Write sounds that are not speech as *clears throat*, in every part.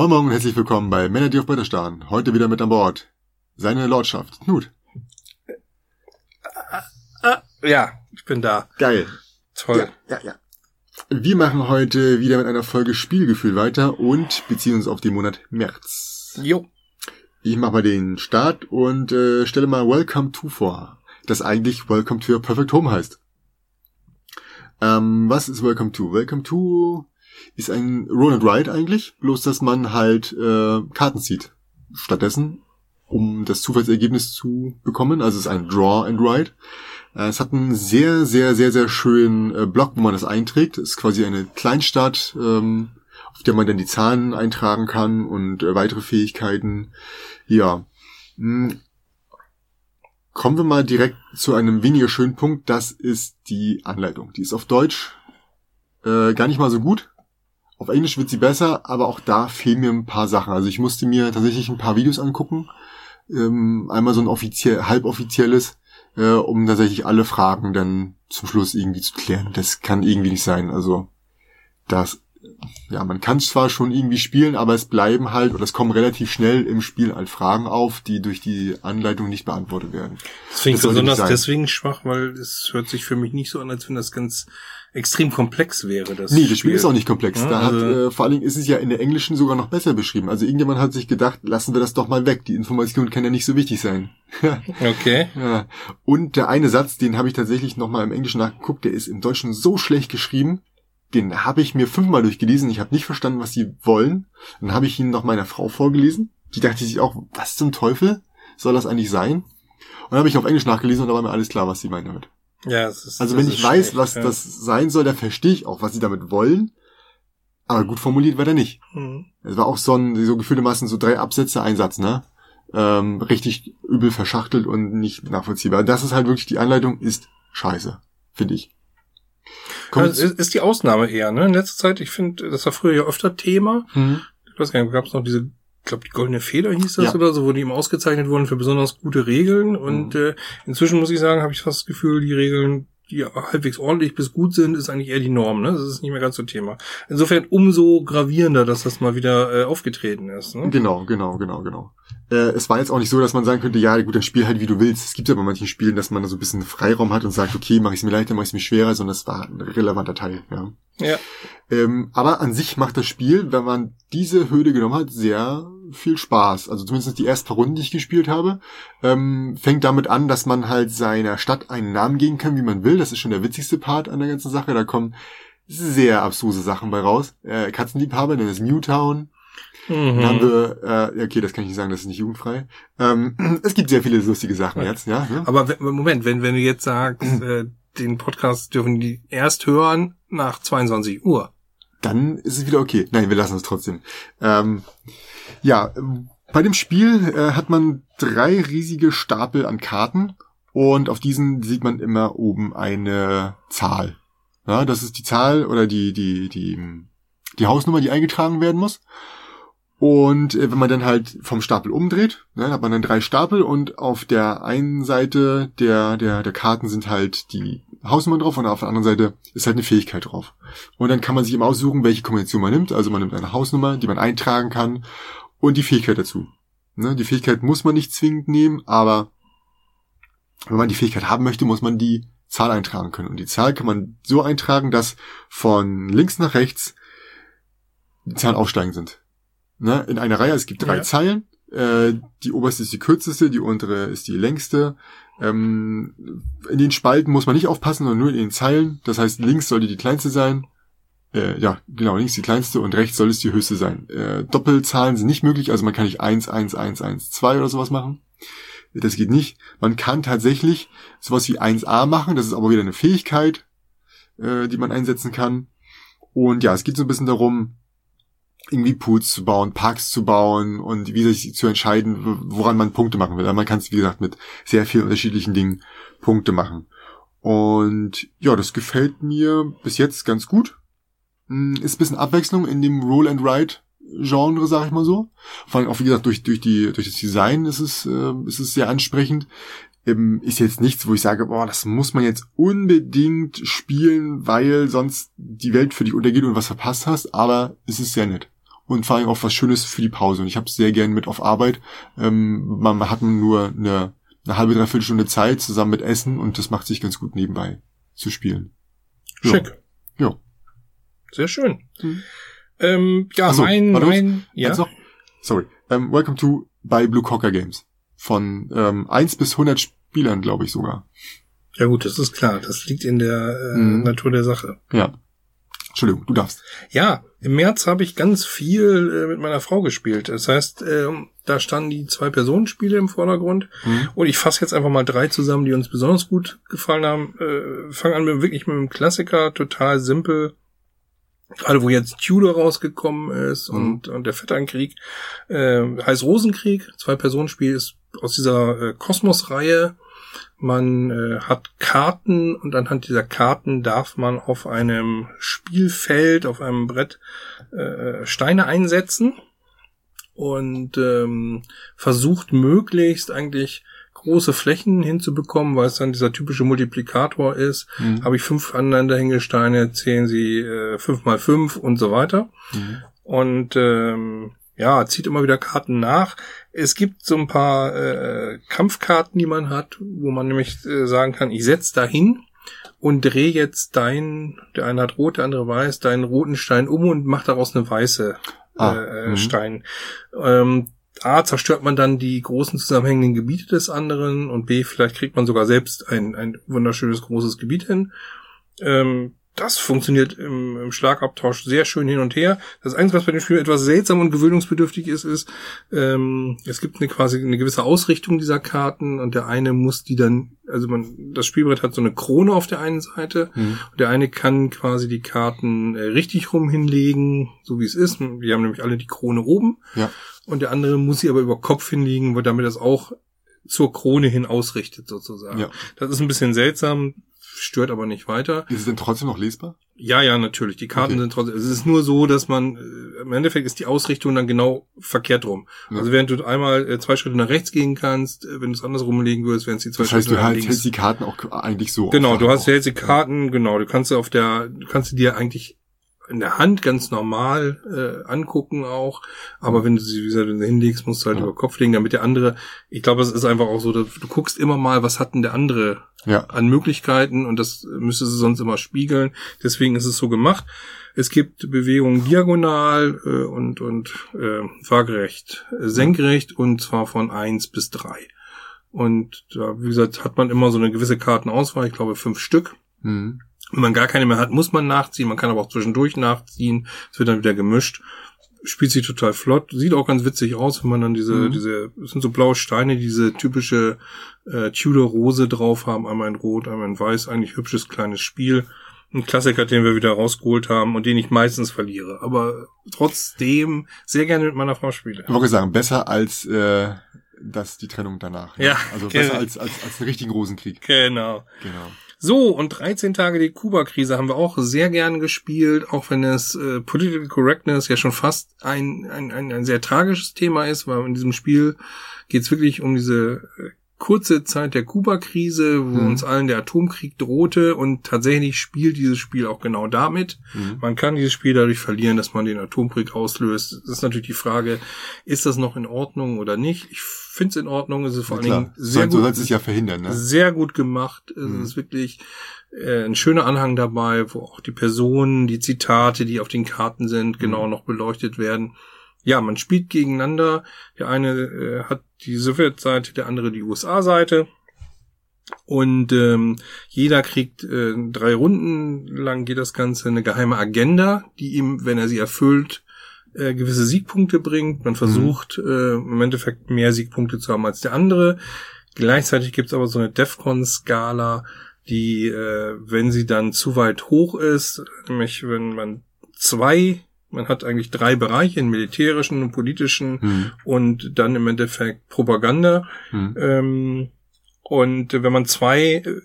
Moin Moin und herzlich willkommen bei Männer, die auf Bretter starren. Heute wieder mit an Bord. Seine Lordschaft, Knut. Ja, ich bin da. Geil. Toll. Ja, ja, ja. Wir machen heute wieder mit einer Folge Spielgefühl weiter und beziehen uns auf den Monat März. Jo. Ich mache mal den Start und äh, stelle mal Welcome to vor, das eigentlich Welcome to Your Perfect Home heißt. Ähm, was ist Welcome to? Welcome to ist ein Roll and Ride eigentlich, bloß dass man halt äh, Karten zieht. Stattdessen, um das Zufallsergebnis zu bekommen. Also es ist ein Draw and Ride. Äh, es hat einen sehr, sehr, sehr, sehr schönen äh, Block, wo man das einträgt. Es ist quasi eine Kleinstadt, ähm, auf der man dann die Zahlen eintragen kann und äh, weitere Fähigkeiten. Ja. Hm. Kommen wir mal direkt zu einem weniger schönen Punkt. Das ist die Anleitung. Die ist auf Deutsch äh, gar nicht mal so gut. Auf Englisch wird sie besser, aber auch da fehlen mir ein paar Sachen. Also ich musste mir tatsächlich ein paar Videos angucken. Ähm, einmal so ein offiziell, halboffizielles, äh, um tatsächlich alle Fragen dann zum Schluss irgendwie zu klären. Das kann irgendwie nicht sein. Also das ja, man kann zwar schon irgendwie spielen, aber es bleiben halt, oder es kommen relativ schnell im Spiel halt Fragen auf, die durch die Anleitung nicht beantwortet werden. Das finde ich besonders deswegen schwach, weil es hört sich für mich nicht so an, als wenn das ganz extrem komplex wäre. Das nee, das Spiel, ist auch nicht komplex. Ja, da also hat, äh, vor allen Dingen ist es ja in der Englischen sogar noch besser beschrieben. Also irgendjemand hat sich gedacht, lassen wir das doch mal weg. Die Information kann ja nicht so wichtig sein. *laughs* okay. Ja. Und der eine Satz, den habe ich tatsächlich nochmal im Englischen nachgeguckt, der ist im Deutschen so schlecht geschrieben, den habe ich mir fünfmal durchgelesen. Ich habe nicht verstanden, was sie wollen. Dann habe ich ihn noch meiner Frau vorgelesen. Die dachte sich auch, was zum Teufel soll das eigentlich sein? Und dann habe ich auf Englisch nachgelesen und da war mir alles klar, was sie meinen damit. Ja, es ist, also wenn ich weiß, schlecht, was ja. das sein soll, dann verstehe ich auch, was sie damit wollen. Aber gut formuliert war der nicht. Mhm. Es war auch so ein, so gefühlte Massen, so drei Absätze, Einsatz, ne? Ähm, richtig übel verschachtelt und nicht nachvollziehbar. Das ist halt wirklich, die Anleitung ist scheiße, finde ich. Kommt ja, ist die Ausnahme eher, ne? In letzter Zeit, ich finde, das war früher ja öfter Thema. Mhm. Ich weiß gar nicht, gab es noch diese, ich glaube, die Goldene Feder hieß das ja. oder so, wo die eben ausgezeichnet wurden für besonders gute Regeln. Und mhm. äh, inzwischen muss ich sagen, habe ich fast das Gefühl, die Regeln die halbwegs ordentlich bis gut sind, ist eigentlich eher die Norm. Ne? Das ist nicht mehr ganz so Thema. Insofern umso gravierender, dass das mal wieder äh, aufgetreten ist. Ne? Genau, genau, genau, genau. Äh, es war jetzt auch nicht so, dass man sagen könnte, ja, gut, dann spiel halt wie du willst. Es gibt ja bei manchen Spielen, dass man da so ein bisschen Freiraum hat und sagt, okay, mach ich es mir leichter, mach ich es mir schwerer, sondern das war ein relevanter Teil. Ja. ja. Ähm, aber an sich macht das Spiel, wenn man diese Hürde genommen hat, sehr viel Spaß. Also zumindest die ersten paar Runden, die ich gespielt habe, ähm, fängt damit an, dass man halt seiner Stadt einen Namen geben kann, wie man will. Das ist schon der witzigste Part an der ganzen Sache. Da kommen sehr abstruse Sachen bei raus. Äh, Katzenliebhaber, dann ist Newtown. Mhm. Dann haben wir, äh, okay, das kann ich nicht sagen, das ist nicht jugendfrei. Ähm, *clears throat* es gibt sehr viele lustige Sachen ja. jetzt, ja. Ne? Aber Moment, wenn, wenn du jetzt sagst, *clears throat* äh, den Podcast dürfen die erst hören nach 22 Uhr. Dann ist es wieder okay. Nein, wir lassen es trotzdem. Ähm, ja, bei dem Spiel äh, hat man drei riesige Stapel an Karten und auf diesen sieht man immer oben eine Zahl. Ja, das ist die Zahl oder die, die, die, die Hausnummer, die eingetragen werden muss. Und äh, wenn man dann halt vom Stapel umdreht, ne, hat man dann drei Stapel und auf der einen Seite der, der, der Karten sind halt die Hausnummern drauf und auf der anderen Seite ist halt eine Fähigkeit drauf. Und dann kann man sich immer aussuchen, welche Kombination man nimmt. Also man nimmt eine Hausnummer, die man eintragen kann und die Fähigkeit dazu. Ne, die Fähigkeit muss man nicht zwingend nehmen, aber wenn man die Fähigkeit haben möchte, muss man die Zahl eintragen können. Und die Zahl kann man so eintragen, dass von links nach rechts die Zahlen aufsteigend sind. Ne, in einer Reihe, es gibt drei ja. Zeilen. Äh, die oberste ist die kürzeste, die untere ist die längste. Ähm, in den Spalten muss man nicht aufpassen, sondern nur in den Zeilen. Das heißt, links sollte die kleinste sein, äh, ja, genau, links die kleinste und rechts soll es die höchste sein. Äh, Doppelzahlen sind nicht möglich, also man kann nicht 1, 1, 1, 1, 2 oder sowas machen. Das geht nicht. Man kann tatsächlich sowas wie 1a machen, das ist aber wieder eine Fähigkeit, äh, die man einsetzen kann. Und ja, es geht so ein bisschen darum, irgendwie Pools zu bauen, Parks zu bauen und wie sich zu entscheiden, woran man Punkte machen will. Aber man kann es, wie gesagt, mit sehr vielen unterschiedlichen Dingen Punkte machen. Und ja, das gefällt mir bis jetzt ganz gut. Hm, ist ein bisschen Abwechslung in dem Roll and Ride Genre, sag ich mal so. Vor allem auch, wie gesagt, durch, durch, die, durch das Design ist es, äh, ist es sehr ansprechend. Ähm, ist jetzt nichts, wo ich sage, boah, das muss man jetzt unbedingt spielen, weil sonst die Welt für dich untergeht und was verpasst hast, aber es ist sehr nett. und vor allem auch was Schönes für die Pause. Und ich habe es sehr gern mit auf Arbeit. Ähm, man hat nur eine, eine halbe, dreiviertel Stunde Zeit zusammen mit Essen und das macht sich ganz gut nebenbei zu spielen. Schick. Ja. Sehr schön. Mhm. Ähm, ja, so, mein, mein, ja. Sorry. Um, ähm, welcome to bei Blue Cocker Games. Von ähm, 1 bis 100 Spielern, glaube ich sogar. Ja gut, das ist klar. Das liegt in der äh, mhm. Natur der Sache. Ja. Entschuldigung, du darfst. Ja, im März habe ich ganz viel äh, mit meiner Frau gespielt. Das heißt, äh, da standen die zwei Personenspiele im Vordergrund. Mhm. Und ich fasse jetzt einfach mal drei zusammen, die uns besonders gut gefallen haben. Äh, Fangen an mit wirklich mit einem Klassiker, total simpel. Gerade wo jetzt Tudor rausgekommen ist mhm. und, und der Vetternkrieg, äh, heißt Rosenkrieg, zwei Personenspiel ist aus dieser äh, Kosmos-Reihe man äh, hat Karten und anhand dieser Karten darf man auf einem Spielfeld, auf einem Brett äh, Steine einsetzen und ähm, versucht möglichst eigentlich große Flächen hinzubekommen, weil es dann dieser typische Multiplikator ist. Mhm. Habe ich fünf Aneinanderhängesteine, zählen sie äh, fünf mal fünf und so weiter. Mhm. Und ähm, ja, zieht immer wieder Karten nach. Es gibt so ein paar äh, Kampfkarten, die man hat, wo man nämlich äh, sagen kann, ich setz da hin und dreh jetzt dein, der eine hat rot, der andere weiß, deinen roten Stein um und mach daraus eine weiße ah, äh, mhm. Stein. Ähm, A, zerstört man dann die großen zusammenhängenden Gebiete des anderen und B, vielleicht kriegt man sogar selbst ein, ein wunderschönes großes Gebiet hin. Ähm, das funktioniert im, im, Schlagabtausch sehr schön hin und her. Das Einzige, was bei dem Spiel etwas seltsam und gewöhnungsbedürftig ist, ist, ähm, es gibt eine quasi eine gewisse Ausrichtung dieser Karten und der eine muss die dann, also man, das Spielbrett hat so eine Krone auf der einen Seite mhm. und der eine kann quasi die Karten äh, richtig rum hinlegen, so wie es ist. Wir haben nämlich alle die Krone oben. Ja. Und der andere muss sie aber über Kopf hinlegen, weil damit das auch zur Krone hin ausrichtet sozusagen. Ja. Das ist ein bisschen seltsam stört aber nicht weiter. Ist es denn trotzdem noch lesbar? Ja, ja, natürlich. Die Karten okay. sind trotzdem. Es ist nur so, dass man äh, im Endeffekt ist die Ausrichtung dann genau verkehrt rum. Ja. Also während du einmal äh, zwei Schritte nach rechts gehen kannst, äh, wenn du es andersrum legen würdest, wären es die zwei das heißt, Schritte nach links. Du hältst die Karten auch eigentlich so. Genau, du hast hältst die Karten, genau. Du kannst auf der, du kannst sie dir eigentlich in der Hand ganz normal äh, angucken auch. Aber wenn du sie, wie gesagt, hinlegst, musst du halt ja. über Kopf legen, damit der andere, ich glaube, es ist einfach auch so, dass du guckst immer mal, was hat denn der andere ja. an Möglichkeiten und das müsste sie sonst immer spiegeln. Deswegen ist es so gemacht. Es gibt Bewegungen diagonal äh, und, und äh, waagerecht, äh, senkrecht und zwar von eins bis drei. Und da, wie gesagt, hat man immer so eine gewisse Kartenauswahl, ich glaube fünf Stück. Mhm. Wenn man gar keine mehr hat, muss man nachziehen. Man kann aber auch zwischendurch nachziehen. Es wird dann wieder gemischt. Spielt sich total flott. Sieht auch ganz witzig aus, wenn man dann diese, mhm. diese, das sind so blaue Steine, diese typische äh, Tudor-Rose drauf haben. Einmal in Rot, einmal in Weiß. Eigentlich hübsches kleines Spiel. Ein Klassiker, den wir wieder rausgeholt haben und den ich meistens verliere. Aber trotzdem sehr gerne mit meiner Frau spiele. Ich wollte sagen, besser als äh, das die Trennung danach. Ne? Ja. Also besser als, als, als einen richtigen Rosenkrieg. Genau. Genau. So, und 13 Tage die Kuba-Krise haben wir auch sehr gern gespielt, auch wenn es äh, Political Correctness ja schon fast ein, ein, ein, ein sehr tragisches Thema ist, weil in diesem Spiel geht es wirklich um diese äh, kurze Zeit der Kuba-Krise, wo mhm. uns allen der Atomkrieg drohte und tatsächlich spielt dieses Spiel auch genau damit. Mhm. Man kann dieses Spiel dadurch verlieren, dass man den Atomkrieg auslöst. Das ist natürlich die Frage, ist das noch in Ordnung oder nicht? Ich finde es in Ordnung. Es ist vor ja, allen Dingen sehr so, gut. So es ja verhindern, ne? Sehr gut gemacht. Mhm. Es ist wirklich äh, ein schöner Anhang dabei, wo auch die Personen, die Zitate, die auf den Karten sind, genau mhm. noch beleuchtet werden. Ja, man spielt gegeneinander. Der eine äh, hat die Sowjetseite, der andere die USA-Seite. Und ähm, jeder kriegt äh, drei Runden lang geht das Ganze eine geheime Agenda, die ihm, wenn er sie erfüllt, äh, gewisse Siegpunkte bringt. Man versucht mhm. äh, im Endeffekt mehr Siegpunkte zu haben als der andere. Gleichzeitig gibt's aber so eine Defcon-Skala, die, äh, wenn sie dann zu weit hoch ist, nämlich wenn man zwei, man hat eigentlich drei Bereiche, einen militärischen, einen politischen mhm. und dann im Endeffekt Propaganda. Mhm. Ähm, und wenn man zwei äh,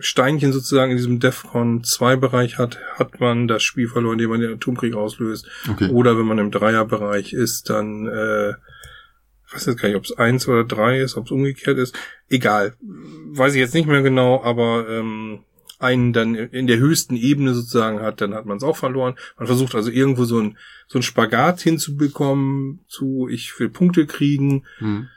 Steinchen sozusagen in diesem DEFCON 2 Bereich hat, hat man das Spiel verloren, indem man den Atomkrieg auslöst. Okay. Oder wenn man im Dreierbereich ist, dann, äh, ich weiß jetzt gar nicht, ob es eins oder drei ist, ob es umgekehrt ist. Egal. Weiß ich jetzt nicht mehr genau, aber ähm, einen dann in der höchsten Ebene sozusagen hat, dann hat man es auch verloren. Man versucht also irgendwo so ein, so ein Spagat hinzubekommen, zu ich will Punkte kriegen. Mhm.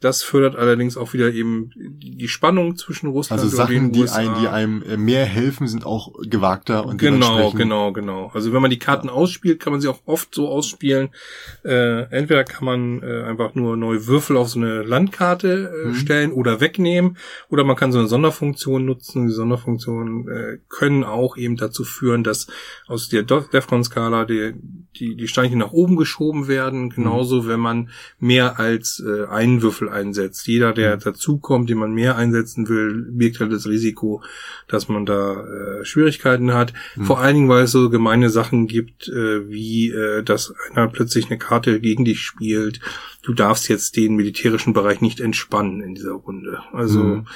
Das fördert allerdings auch wieder eben die Spannung zwischen Russland also Sachen, und den USA. Also Sachen, die einem äh, mehr helfen, sind auch gewagter und Genau, genau, genau. Also wenn man die Karten ja. ausspielt, kann man sie auch oft so ausspielen. Äh, entweder kann man äh, einfach nur neue Würfel auf so eine Landkarte äh, mhm. stellen oder wegnehmen, oder man kann so eine Sonderfunktion nutzen. Die Sonderfunktionen äh, können auch eben dazu führen, dass aus der Defcon-Skala die, die, die Steinchen nach oben geschoben werden. Genauso, mhm. wenn man mehr als äh, einen Würfel einsetzt. Jeder, der mhm. dazukommt, den man mehr einsetzen will, birgt halt das Risiko, dass man da äh, Schwierigkeiten hat. Mhm. Vor allen Dingen, weil es so gemeine Sachen gibt, äh, wie äh, dass einer plötzlich eine Karte gegen dich spielt. Du darfst jetzt den militärischen Bereich nicht entspannen in dieser Runde. Also mhm.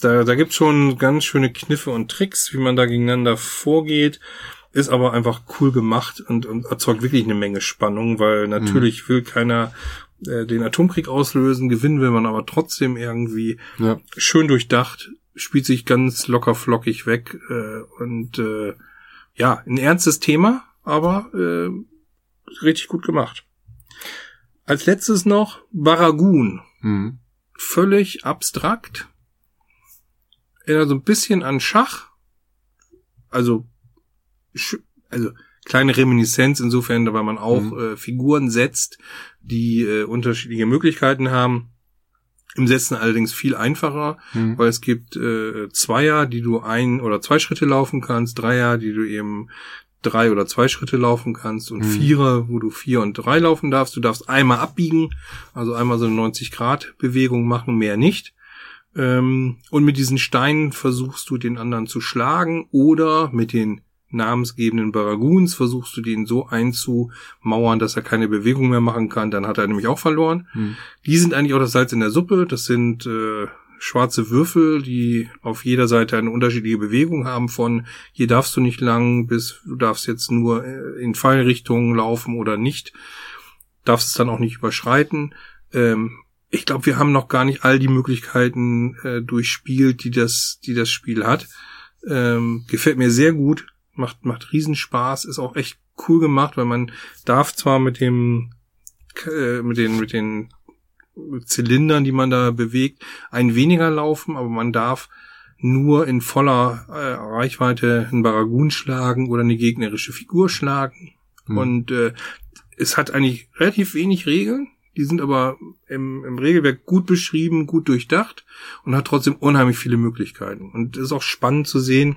da, da gibt's schon ganz schöne Kniffe und Tricks, wie man da gegeneinander vorgeht ist aber einfach cool gemacht und, und erzeugt wirklich eine Menge Spannung, weil natürlich mhm. will keiner äh, den Atomkrieg auslösen, gewinnen will man aber trotzdem irgendwie ja. schön durchdacht, spielt sich ganz locker flockig weg äh, und äh, ja, ein ernstes Thema, aber äh, richtig gut gemacht. Als letztes noch Baragun. Mhm. Völlig abstrakt. Erinnert so ein bisschen an Schach. Also, also kleine Reminiszenz insofern, weil man auch mhm. äh, Figuren setzt, die äh, unterschiedliche Möglichkeiten haben. Im Setzen allerdings viel einfacher, mhm. weil es gibt äh, Zweier, die du ein oder zwei Schritte laufen kannst, Dreier, die du eben drei oder zwei Schritte laufen kannst und mhm. Vierer, wo du vier und drei laufen darfst. Du darfst einmal abbiegen, also einmal so eine 90 Grad Bewegung machen, mehr nicht. Ähm, und mit diesen Steinen versuchst du den anderen zu schlagen oder mit den namensgebenden Baraguns versuchst du den so einzumauern, dass er keine Bewegung mehr machen kann, dann hat er nämlich auch verloren. Hm. Die sind eigentlich auch das Salz in der Suppe. Das sind äh, schwarze Würfel, die auf jeder Seite eine unterschiedliche Bewegung haben von hier darfst du nicht lang bis du darfst jetzt nur äh, in Fallrichtungen laufen oder nicht. Darfst es dann auch nicht überschreiten. Ähm, ich glaube, wir haben noch gar nicht all die Möglichkeiten äh, durchspielt, die das, die das Spiel hat. Ähm, gefällt mir sehr gut macht, macht Riesenspaß, ist auch echt cool gemacht, weil man darf zwar mit dem, äh, mit den, mit den Zylindern, die man da bewegt, ein weniger laufen, aber man darf nur in voller äh, Reichweite einen Baragun schlagen oder eine gegnerische Figur schlagen. Mhm. Und äh, es hat eigentlich relativ wenig Regeln. Die sind aber im, im Regelwerk gut beschrieben, gut durchdacht und hat trotzdem unheimlich viele Möglichkeiten. Und es ist auch spannend zu sehen,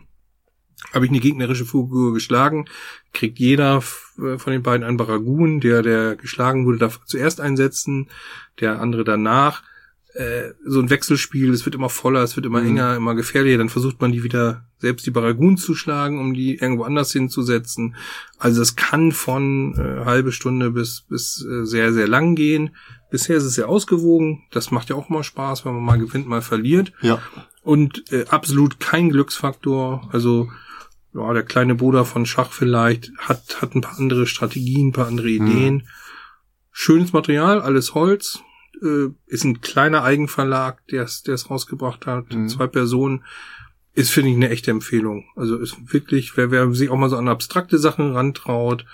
habe ich eine gegnerische Figur geschlagen, kriegt jeder äh, von den beiden einen Baragun, der, der geschlagen wurde, darf zuerst einsetzen, der andere danach. Äh, so ein Wechselspiel, es wird immer voller, es wird immer mhm. enger, immer gefährlicher, dann versucht man die wieder selbst die Baragun zu schlagen, um die irgendwo anders hinzusetzen. Also es kann von äh, halbe Stunde bis, bis äh, sehr, sehr lang gehen. Bisher ist es sehr ausgewogen. Das macht ja auch mal Spaß, wenn man mal gewinnt, mal verliert. Ja. Und äh, absolut kein Glücksfaktor. Also ja, der kleine Bruder von Schach vielleicht hat, hat ein paar andere Strategien, ein paar andere mhm. Ideen. Mhm. Schönes Material, alles Holz. Äh, ist ein kleiner Eigenverlag, der es der es rausgebracht hat. Mhm. Zwei Personen. Ist, finde ich, eine echte Empfehlung. Also ist wirklich, wer, wer sich auch mal so an abstrakte Sachen rantraut.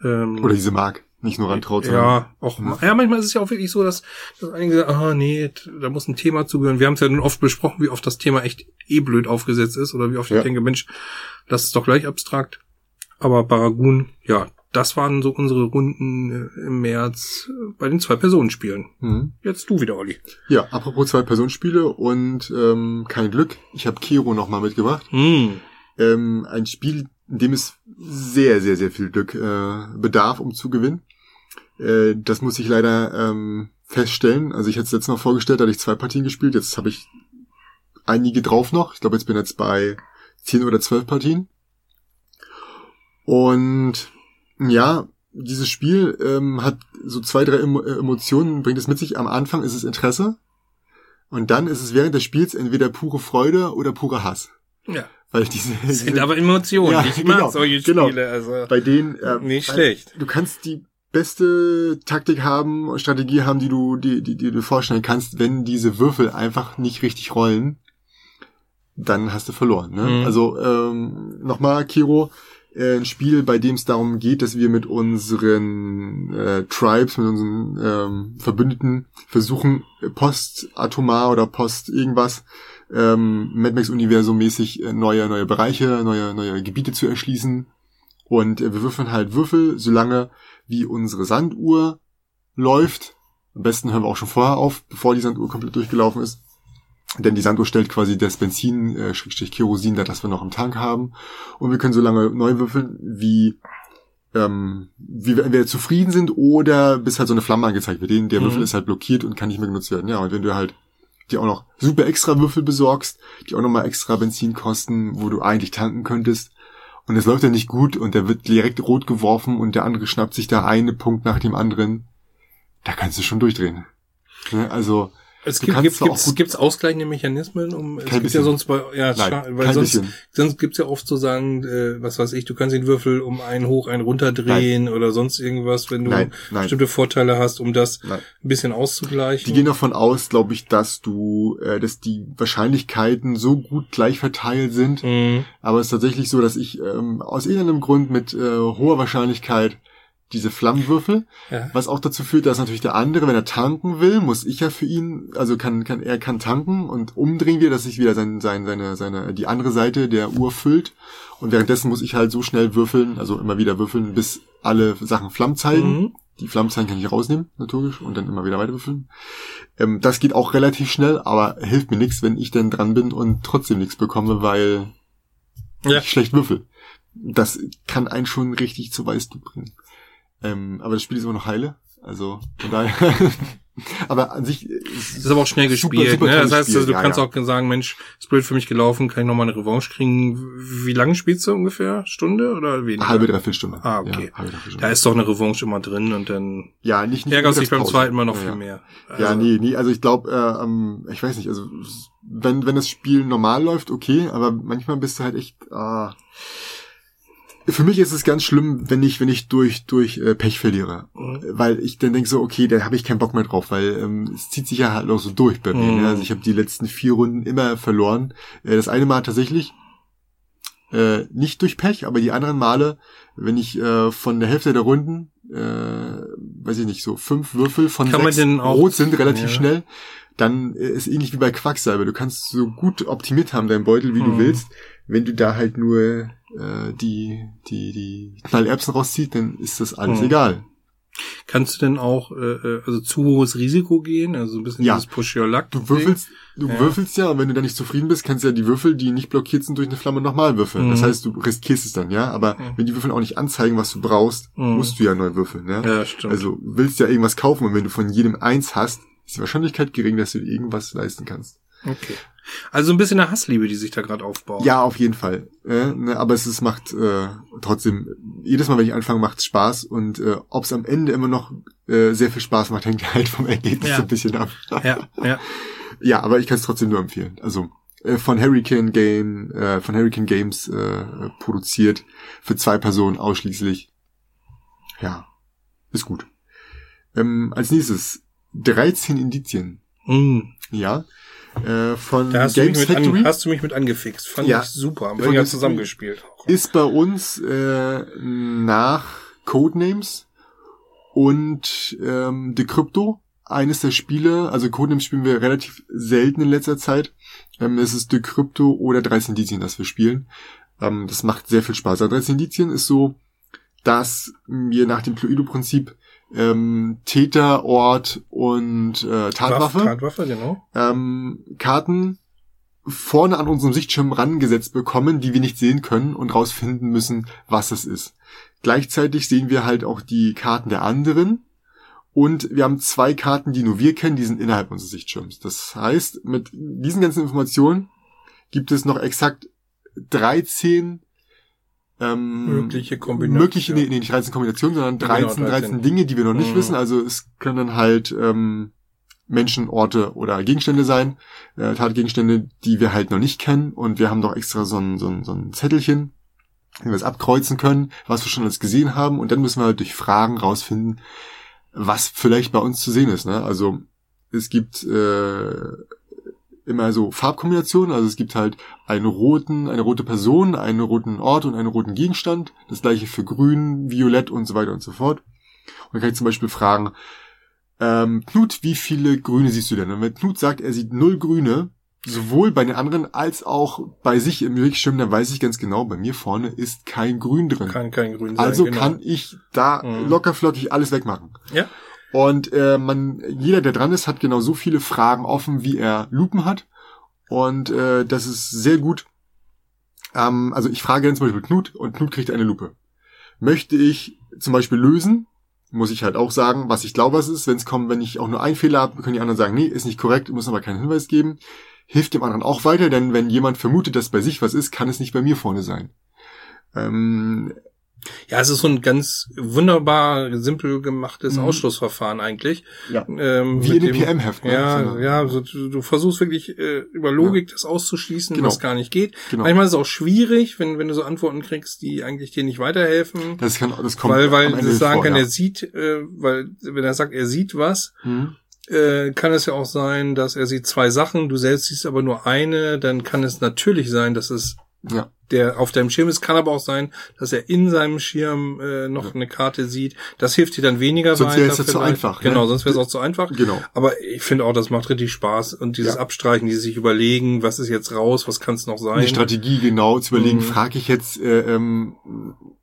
Ähm, Oder diese mag nicht nur rantraut. Ja, auch ja. ja, manchmal ist es ja auch wirklich so, dass, dass einige sagen, ah nee, da muss ein Thema zugehören. Wir haben es ja nun oft besprochen, wie oft das Thema echt eh blöd aufgesetzt ist oder wie oft ja. ich denke, Mensch, das ist doch gleich abstrakt. Aber Baragun, ja, das waren so unsere Runden äh, im März äh, bei den Zwei-Personen-Spielen. Mhm. Jetzt du wieder, Olli. Ja, apropos Zwei-Personen-Spiele und ähm, kein Glück, ich habe Kiro nochmal mitgebracht. Mhm. Ähm, ein Spiel, in dem es sehr, sehr, sehr viel Glück äh, bedarf, um zu gewinnen. Äh, das muss ich leider ähm, feststellen. Also ich hätte es jetzt noch vorgestellt, da hatte ich zwei Partien gespielt. Jetzt habe ich einige drauf noch. Ich glaube, jetzt bin ich jetzt bei zehn oder zwölf Partien. Und ja, dieses Spiel ähm, hat so zwei, drei Emo Emotionen, bringt es mit sich. Am Anfang ist es Interesse. Und dann ist es während des Spiels entweder pure Freude oder pure Hass. Ja. Weil diese, das sind diese, aber Emotionen. Ja, ich mag genau, solche genau. Spiele. Also bei denen äh, nicht schlecht. Du kannst die beste Taktik haben, Strategie haben, die du, die, die, die du vorstellen kannst, wenn diese Würfel einfach nicht richtig rollen, dann hast du verloren. Ne? Mhm. Also ähm, nochmal, Kiro, äh, ein Spiel, bei dem es darum geht, dass wir mit unseren äh, Tribes, mit unseren ähm, Verbündeten versuchen, postatomar oder post irgendwas, ähm, Mad Max Universum mäßig äh, neue, neue Bereiche, neue, neue Gebiete zu erschließen. Und äh, wir würfeln halt Würfel, solange wie unsere Sanduhr läuft. Am besten hören wir auch schon vorher auf, bevor die Sanduhr komplett durchgelaufen ist. Denn die Sanduhr stellt quasi das Benzin, äh, Schrägstrich Kerosin, da das wir noch im Tank haben. Und wir können so lange neu würfeln, wie, ähm, wie wir entweder zufrieden sind oder bis halt so eine Flamme angezeigt wird. Der mhm. Würfel ist halt blockiert und kann nicht mehr genutzt werden. Ja, und wenn du halt die auch noch super extra Würfel besorgst, die auch nochmal extra Benzin kosten, wo du eigentlich tanken könntest. Und es läuft ja nicht gut und der wird direkt rot geworfen und der andere schnappt sich da einen Punkt nach dem anderen. Da kannst du schon durchdrehen. Ne? Also, es gibt, gibt, gibt's, gibt's ausgleichende Mechanismen, um es gibt ja sonst bei ja, Nein, weil sonst, bisschen. sonst gibt's ja oft so sagen, äh, was weiß ich, du kannst den Würfel um einen hoch, einen runter drehen oder sonst irgendwas, wenn du nein, nein. bestimmte Vorteile hast, um das nein. ein bisschen auszugleichen. Die gehen davon aus, glaube ich, dass du, äh, dass die Wahrscheinlichkeiten so gut gleich verteilt sind. Mhm. Aber es ist tatsächlich so, dass ich ähm, aus irgendeinem Grund mit äh, hoher Wahrscheinlichkeit diese Flammenwürfel, ja. was auch dazu führt, dass natürlich der andere, wenn er tanken will, muss ich ja für ihn, also kann, kann er kann tanken und umdrehen wir, dass sich wieder sein, sein, seine, seine, die andere Seite der Uhr füllt und währenddessen muss ich halt so schnell würfeln, also immer wieder würfeln, bis alle Sachen Flammen zeigen. Mhm. Die Flammenzeichen kann ich rausnehmen, natürlich, und dann immer wieder weiter würfeln. Ähm, das geht auch relativ schnell, aber hilft mir nichts, wenn ich denn dran bin und trotzdem nichts bekomme, weil ja. ich schlecht würfel. Das kann einen schon richtig zu Weißblut bringen. Ähm, aber das Spiel ist immer noch heile. Also von daher. *laughs* aber an sich ist, ist aber auch schnell gespielt. Super, ne? Das heißt, also, du ja, kannst ja. auch sagen, Mensch, ist blöd für mich gelaufen, kann ich nochmal eine Revanche kriegen. Wie lange spielst du ungefähr? Stunde oder weniger? Halbe, dreiviertel Stunde. Ah, okay. Ja, halbe, Da ist doch eine Revanche immer drin und dann ja, nicht, nicht ärgerst dich beim zweiten Mal noch viel mehr. Also, ja, nee, nee, also ich glaube, äh, ähm, ich weiß nicht, also wenn, wenn das Spiel normal läuft, okay, aber manchmal bist du halt echt, äh, für mich ist es ganz schlimm, wenn ich, wenn ich durch, durch äh, Pech verliere. Mhm. Weil ich dann denke so, okay, da habe ich keinen Bock mehr drauf, weil ähm, es zieht sich ja halt auch so durch bei mir. Ne? Mhm. Also ich habe die letzten vier Runden immer verloren. Äh, das eine Mal tatsächlich äh, nicht durch Pech, aber die anderen Male, wenn ich äh, von der Hälfte der Runden, äh, weiß ich nicht, so fünf Würfel von Kann sechs rot sind relativ ja. schnell, dann äh, ist ähnlich wie bei Quacksalber. Du kannst so gut optimiert haben, dein Beutel, wie mhm. du willst. Wenn du da halt nur äh, die, die, die Knallerbsen rauszieht, dann ist das alles mhm. egal. Kannst du denn auch äh, äh, also zu hohes Risiko gehen, also ein bisschen ja. dieses Push Your Luck? Du würfelst, du ja. würfelst ja, und wenn du da nicht zufrieden bist, kannst du ja die Würfel, die nicht blockiert sind, durch eine Flamme nochmal würfeln. Mhm. Das heißt, du riskierst es dann, ja. Aber mhm. wenn die Würfel auch nicht anzeigen, was du brauchst, mhm. musst du ja neu würfeln, ja. Ja, stimmt. Also willst ja irgendwas kaufen und wenn du von jedem eins hast, ist die Wahrscheinlichkeit gering, dass du irgendwas leisten kannst. Okay. Also ein bisschen eine Hassliebe, die sich da gerade aufbaut. Ja, auf jeden Fall. Äh, ne, aber es ist, macht äh, trotzdem, jedes Mal, wenn ich anfange, macht es Spaß. Und äh, ob es am Ende immer noch äh, sehr viel Spaß macht, *laughs* hängt halt vom Ergebnis ja. ein bisschen ab. ja, ja. *laughs* Ja, aber ich kann es trotzdem nur empfehlen. Also äh, von Hurricane Game, äh, von Hurricane Games äh, produziert, für zwei Personen ausschließlich. Ja, ist gut. Ähm, als nächstes 13 Indizien. Mm. Ja. Äh, von da hast Games du mich Factory. An, hast du mich mit angefixt. Fand ja. ich super. Haben wir ja zusammengespielt. Ist bei uns äh, nach Codenames und ähm, Decrypto eines der Spiele, also Codenames spielen wir relativ selten in letzter Zeit. Ähm, es ist Decrypto oder 13 Indizien, das wir spielen. Ähm, das macht sehr viel Spaß. Also 13 Indizien ist so, dass wir nach dem Cluedo-Prinzip ähm, Täter, Ort und äh, Tatwaffe. Tatwaffe, genau. Ähm, Karten vorne an unserem Sichtschirm rangesetzt bekommen, die wir nicht sehen können und rausfinden müssen, was es ist. Gleichzeitig sehen wir halt auch die Karten der anderen und wir haben zwei Karten, die nur wir kennen, die sind innerhalb unseres Sichtschirms. Das heißt, mit diesen ganzen Informationen gibt es noch exakt 13 ähm, mögliche Kombinationen. Mögliche, nee, nee, nicht 13 Kombinationen, sondern 13, genau, 13. 13 Dinge, die wir noch nicht mhm. wissen. Also es können halt ähm, Menschen, Orte oder Gegenstände sein, äh, Tatgegenstände, die wir halt noch nicht kennen. Und wir haben doch extra so ein, so ein, so ein Zettelchen, wie wir es abkreuzen können, was wir schon alles gesehen haben. Und dann müssen wir halt durch Fragen rausfinden, was vielleicht bei uns zu sehen ist. Ne? Also es gibt äh, immer so Farbkombinationen. Also es gibt halt einen roten, eine rote Person, einen roten Ort und einen roten Gegenstand. Das gleiche für grün, violett und so weiter und so fort. Und dann kann ich zum Beispiel fragen, ähm, Knut, wie viele Grüne siehst du denn? Und wenn Knut sagt, er sieht null Grüne, sowohl bei den anderen als auch bei sich im Bildschirm, dann weiß ich ganz genau, bei mir vorne ist kein Grün drin. Kann kein Grün sein. Also genau. kann ich da mhm. lockerflockig alles wegmachen. Ja. Und äh, man, jeder, der dran ist, hat genau so viele Fragen offen, wie er Lupen hat. Und äh, das ist sehr gut. Ähm, also ich frage dann zum Beispiel Knut und Knut kriegt eine Lupe. Möchte ich zum Beispiel lösen, muss ich halt auch sagen, was ich glaube, was ist. Wenn es kommt, wenn ich auch nur einen Fehler habe, können die anderen sagen, nee, ist nicht korrekt, muss aber keinen Hinweis geben. Hilft dem anderen auch weiter, denn wenn jemand vermutet, dass bei sich was ist, kann es nicht bei mir vorne sein. Ähm, ja, es ist so ein ganz wunderbar simpel gemachtes mhm. Ausschlussverfahren eigentlich. Ja. Ähm, Wie in dem PM-Heft. Ne? Ja, ja, also du, du, versuchst wirklich äh, über Logik ja. das auszuschließen, genau. was gar nicht geht. Genau. Manchmal ist es auch schwierig, wenn, wenn du so Antworten kriegst, die eigentlich dir nicht weiterhelfen. Das kann, das kommt Weil, weil du sagen vor, kann, ja. er sieht, äh, weil wenn er sagt, er sieht was, mhm. äh, kann es ja auch sein, dass er sieht zwei Sachen, du selbst siehst aber nur eine, dann kann es natürlich sein, dass es ja der auf deinem Schirm ist. Kann aber auch sein, dass er in seinem Schirm äh, noch ja. eine Karte sieht. Das hilft dir dann weniger sonst weiter. Sonst wäre es zu einfach. Genau, ne? sonst wäre es auch zu einfach. Genau. Aber ich finde auch, das macht richtig Spaß. Und dieses ja. Abstreichen, die sich überlegen, was ist jetzt raus, was kann es noch sein. Die Strategie genau zu überlegen, mhm. frage ich jetzt äh, ähm,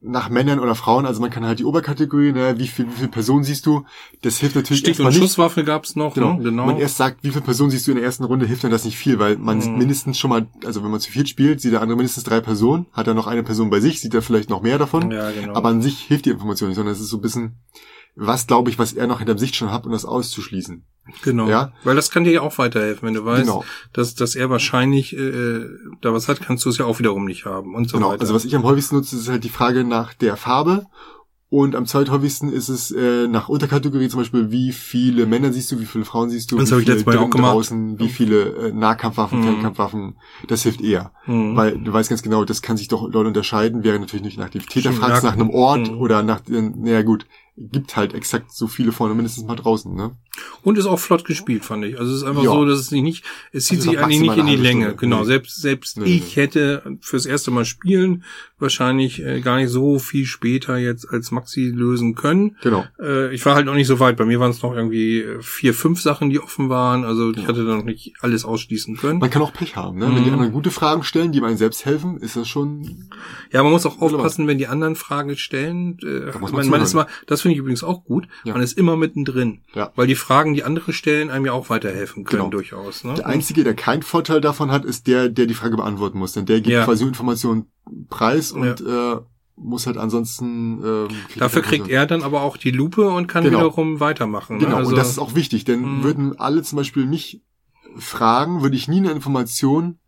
nach Männern oder Frauen. Also man kann halt die Oberkategorie, ne, wie viel, wie viele Personen siehst du? Das hilft natürlich Stich und Schusswaffe gab's noch. Genau. Ne? genau. Man erst sagt, wie viele Personen siehst du in der ersten Runde, hilft dann das nicht viel, weil man mhm. mindestens schon mal, also wenn man zu viel spielt, sieht der andere mindestens drei Personen, hat er noch eine Person bei sich, sieht er vielleicht noch mehr davon. Ja, genau. Aber an sich hilft die Information nicht, sondern es ist so ein bisschen, was glaube ich, was er noch hinterm Sicht schon hat, um das auszuschließen. Genau. Ja? Weil das kann dir ja auch weiterhelfen, wenn du weißt, genau. dass, dass er wahrscheinlich äh, da was hat, kannst du es ja auch wiederum nicht haben und so genau. weiter. Also was ich am häufigsten nutze, ist halt die Frage nach der Farbe und am zweithäufigsten ist es äh, nach Unterkategorie zum Beispiel, wie viele Männer siehst du, wie viele Frauen siehst du, das wie viele ich gemacht. draußen, wie viele äh, Nahkampfwaffen, mhm. Fernkampfwaffen. Das hilft eher, mhm. weil du weißt ganz genau, das kann sich doch dort unterscheiden. Wäre natürlich nicht nach dem Täter fragst, nach einem Ort mhm. oder nach, äh, naja gut, gibt halt exakt so viele vorne mindestens mal draußen, ne? Und ist auch flott gespielt, fand ich. Also es ist einfach ja. so, dass es nicht, es zieht sich eigentlich nicht in die Länge. Stunde. Genau, nee. selbst selbst nee, ich nee. hätte fürs erste Mal spielen wahrscheinlich äh, gar nicht so viel später jetzt als Maxi lösen können. Genau. Äh, ich war halt noch nicht so weit. Bei mir waren es noch irgendwie äh, vier, fünf Sachen, die offen waren. Also ich hatte da noch nicht alles ausschließen können. Man kann auch Pech haben, ne? Mhm. Wenn die mhm. anderen gute Fragen stellen, die einem selbst helfen, ist das schon. Ja, man muss auch aufpassen, wenn die anderen Fragen stellen. Äh, man, man ist mal, das finde ich übrigens auch gut. Ja. Man ist immer mittendrin. Ja. Weil die Fragen, die andere stellen, einem ja auch weiterhelfen können, genau. durchaus. Ne? Der Einzige, der keinen Vorteil davon hat, ist der, der die Frage beantworten muss. Denn der gibt ja. quasi Informationen preis und äh, muss halt ansonsten. Ähm, Dafür kriegt er dann aber auch die Lupe und kann genau. wiederum weitermachen. Ne? Genau, also, und das ist auch wichtig, denn mh. würden alle zum Beispiel mich fragen, würde ich nie eine Information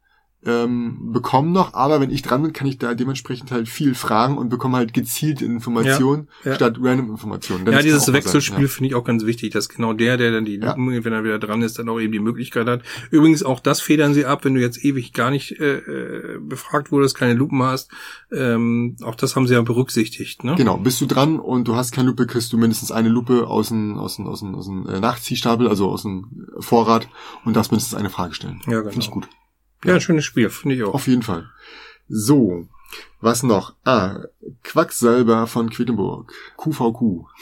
ähm, bekommen noch, aber wenn ich dran bin, kann ich da dementsprechend halt viel fragen und bekomme halt gezielte Informationen ja, ja. statt random Informationen. ja, dieses Wechselspiel ja. finde ich auch ganz wichtig, dass genau der, der dann die Lupen, wenn er wieder dran ist, dann auch eben die Möglichkeit hat. Übrigens auch das federn sie ab, wenn du jetzt ewig gar nicht äh, äh, befragt wurdest, keine Lupen hast. Ähm, auch das haben sie ja berücksichtigt. Ne? Genau, bist du dran und du hast keine Lupe, kriegst du mindestens eine Lupe aus dem, aus dem, aus dem, aus dem äh, Nachziehstapel, also aus dem Vorrat und darfst mindestens eine Frage stellen. Ja, genau. Finde ich gut. Ja, schönes Spiel, finde ich auch. Auf jeden Fall. So, was noch? Ah, Quacksalber von Quedlinburg. QVQ.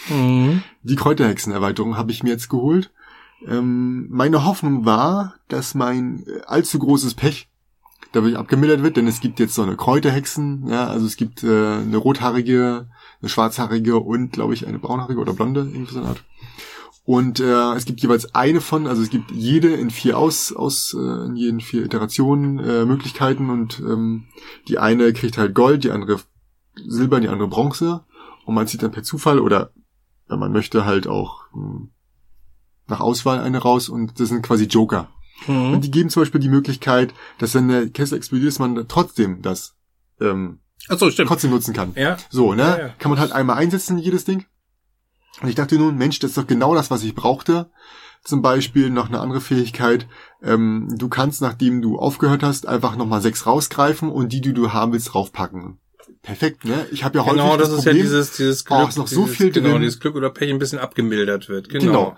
Mhm. Die Kräuterhexenerweiterung habe ich mir jetzt geholt. Ähm, meine Hoffnung war, dass mein äh, allzu großes Pech dadurch abgemildert wird, denn es gibt jetzt so eine Kräuterhexen, ja, also es gibt äh, eine rothaarige, eine schwarzhaarige und, glaube ich, eine braunhaarige oder blonde, irgendwie so eine Art. Und äh, es gibt jeweils eine von, also es gibt jede in vier aus, aus äh, in jeden vier Iterationen äh, Möglichkeiten und ähm, die eine kriegt halt Gold, die andere Silber, die andere Bronze und man zieht dann per Zufall oder wenn man möchte halt auch mh, hm, nach Auswahl eine raus und das sind quasi Joker. Mhm. Und die geben zum Beispiel die Möglichkeit, dass wenn der Kessel explodiert, dass man trotzdem das ähm, Ach so, stimmt. trotzdem nutzen kann. Ja. So, ne? Ja, ja. Kann man halt einmal einsetzen, jedes Ding. Und ich dachte nun, Mensch, das ist doch genau das, was ich brauchte. Zum Beispiel noch eine andere Fähigkeit. Ähm, du kannst, nachdem du aufgehört hast, einfach nochmal sechs rausgreifen und die, die du haben willst, draufpacken. Perfekt, ne? Ich habe ja genau, häufig das, das ist Problem, ja dieses, dieses Glück, oh, ist noch dieses, so viel genau, drin. dieses Glück oder Pech ein bisschen abgemildert wird. Genau. genau.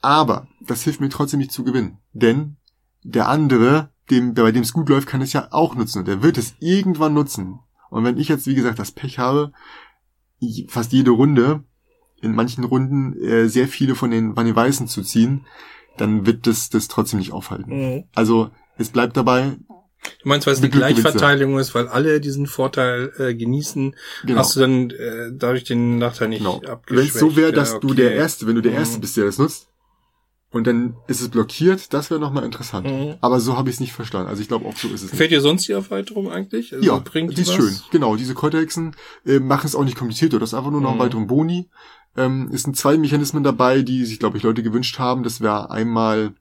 Aber das hilft mir trotzdem nicht zu gewinnen. Denn der andere, dem, bei dem es gut läuft, kann es ja auch nutzen und der wird es irgendwann nutzen. Und wenn ich jetzt, wie gesagt, das Pech habe, fast jede Runde, in manchen Runden äh, sehr viele von den, von den Weißen zu ziehen, dann wird das, das trotzdem nicht aufhalten. Mhm. Also es bleibt dabei. Du meinst, weil es eine Gleichverteilung ist, weil alle diesen Vorteil äh, genießen, genau. hast du dann äh, dadurch den Nachteil nicht genau. abgeschwächt. Wenn es so wäre, dass ja, okay. du der Erste, wenn du der Erste mhm. bist, der das nutzt, und dann ist es blockiert, das wäre nochmal interessant. Mhm. Aber so habe ich es nicht verstanden. Also ich glaube, auch so ist es. Fällt dir sonst die Erweiterung eigentlich? Also ja, bringt die, die ist was? schön. Genau, diese Kräuterhexen äh, machen es auch nicht komplizierter. Das ist einfach nur noch mhm. einen weiteren Boni. Ähm, es sind zwei Mechanismen dabei, die sich, glaube ich, Leute gewünscht haben. Das wäre einmal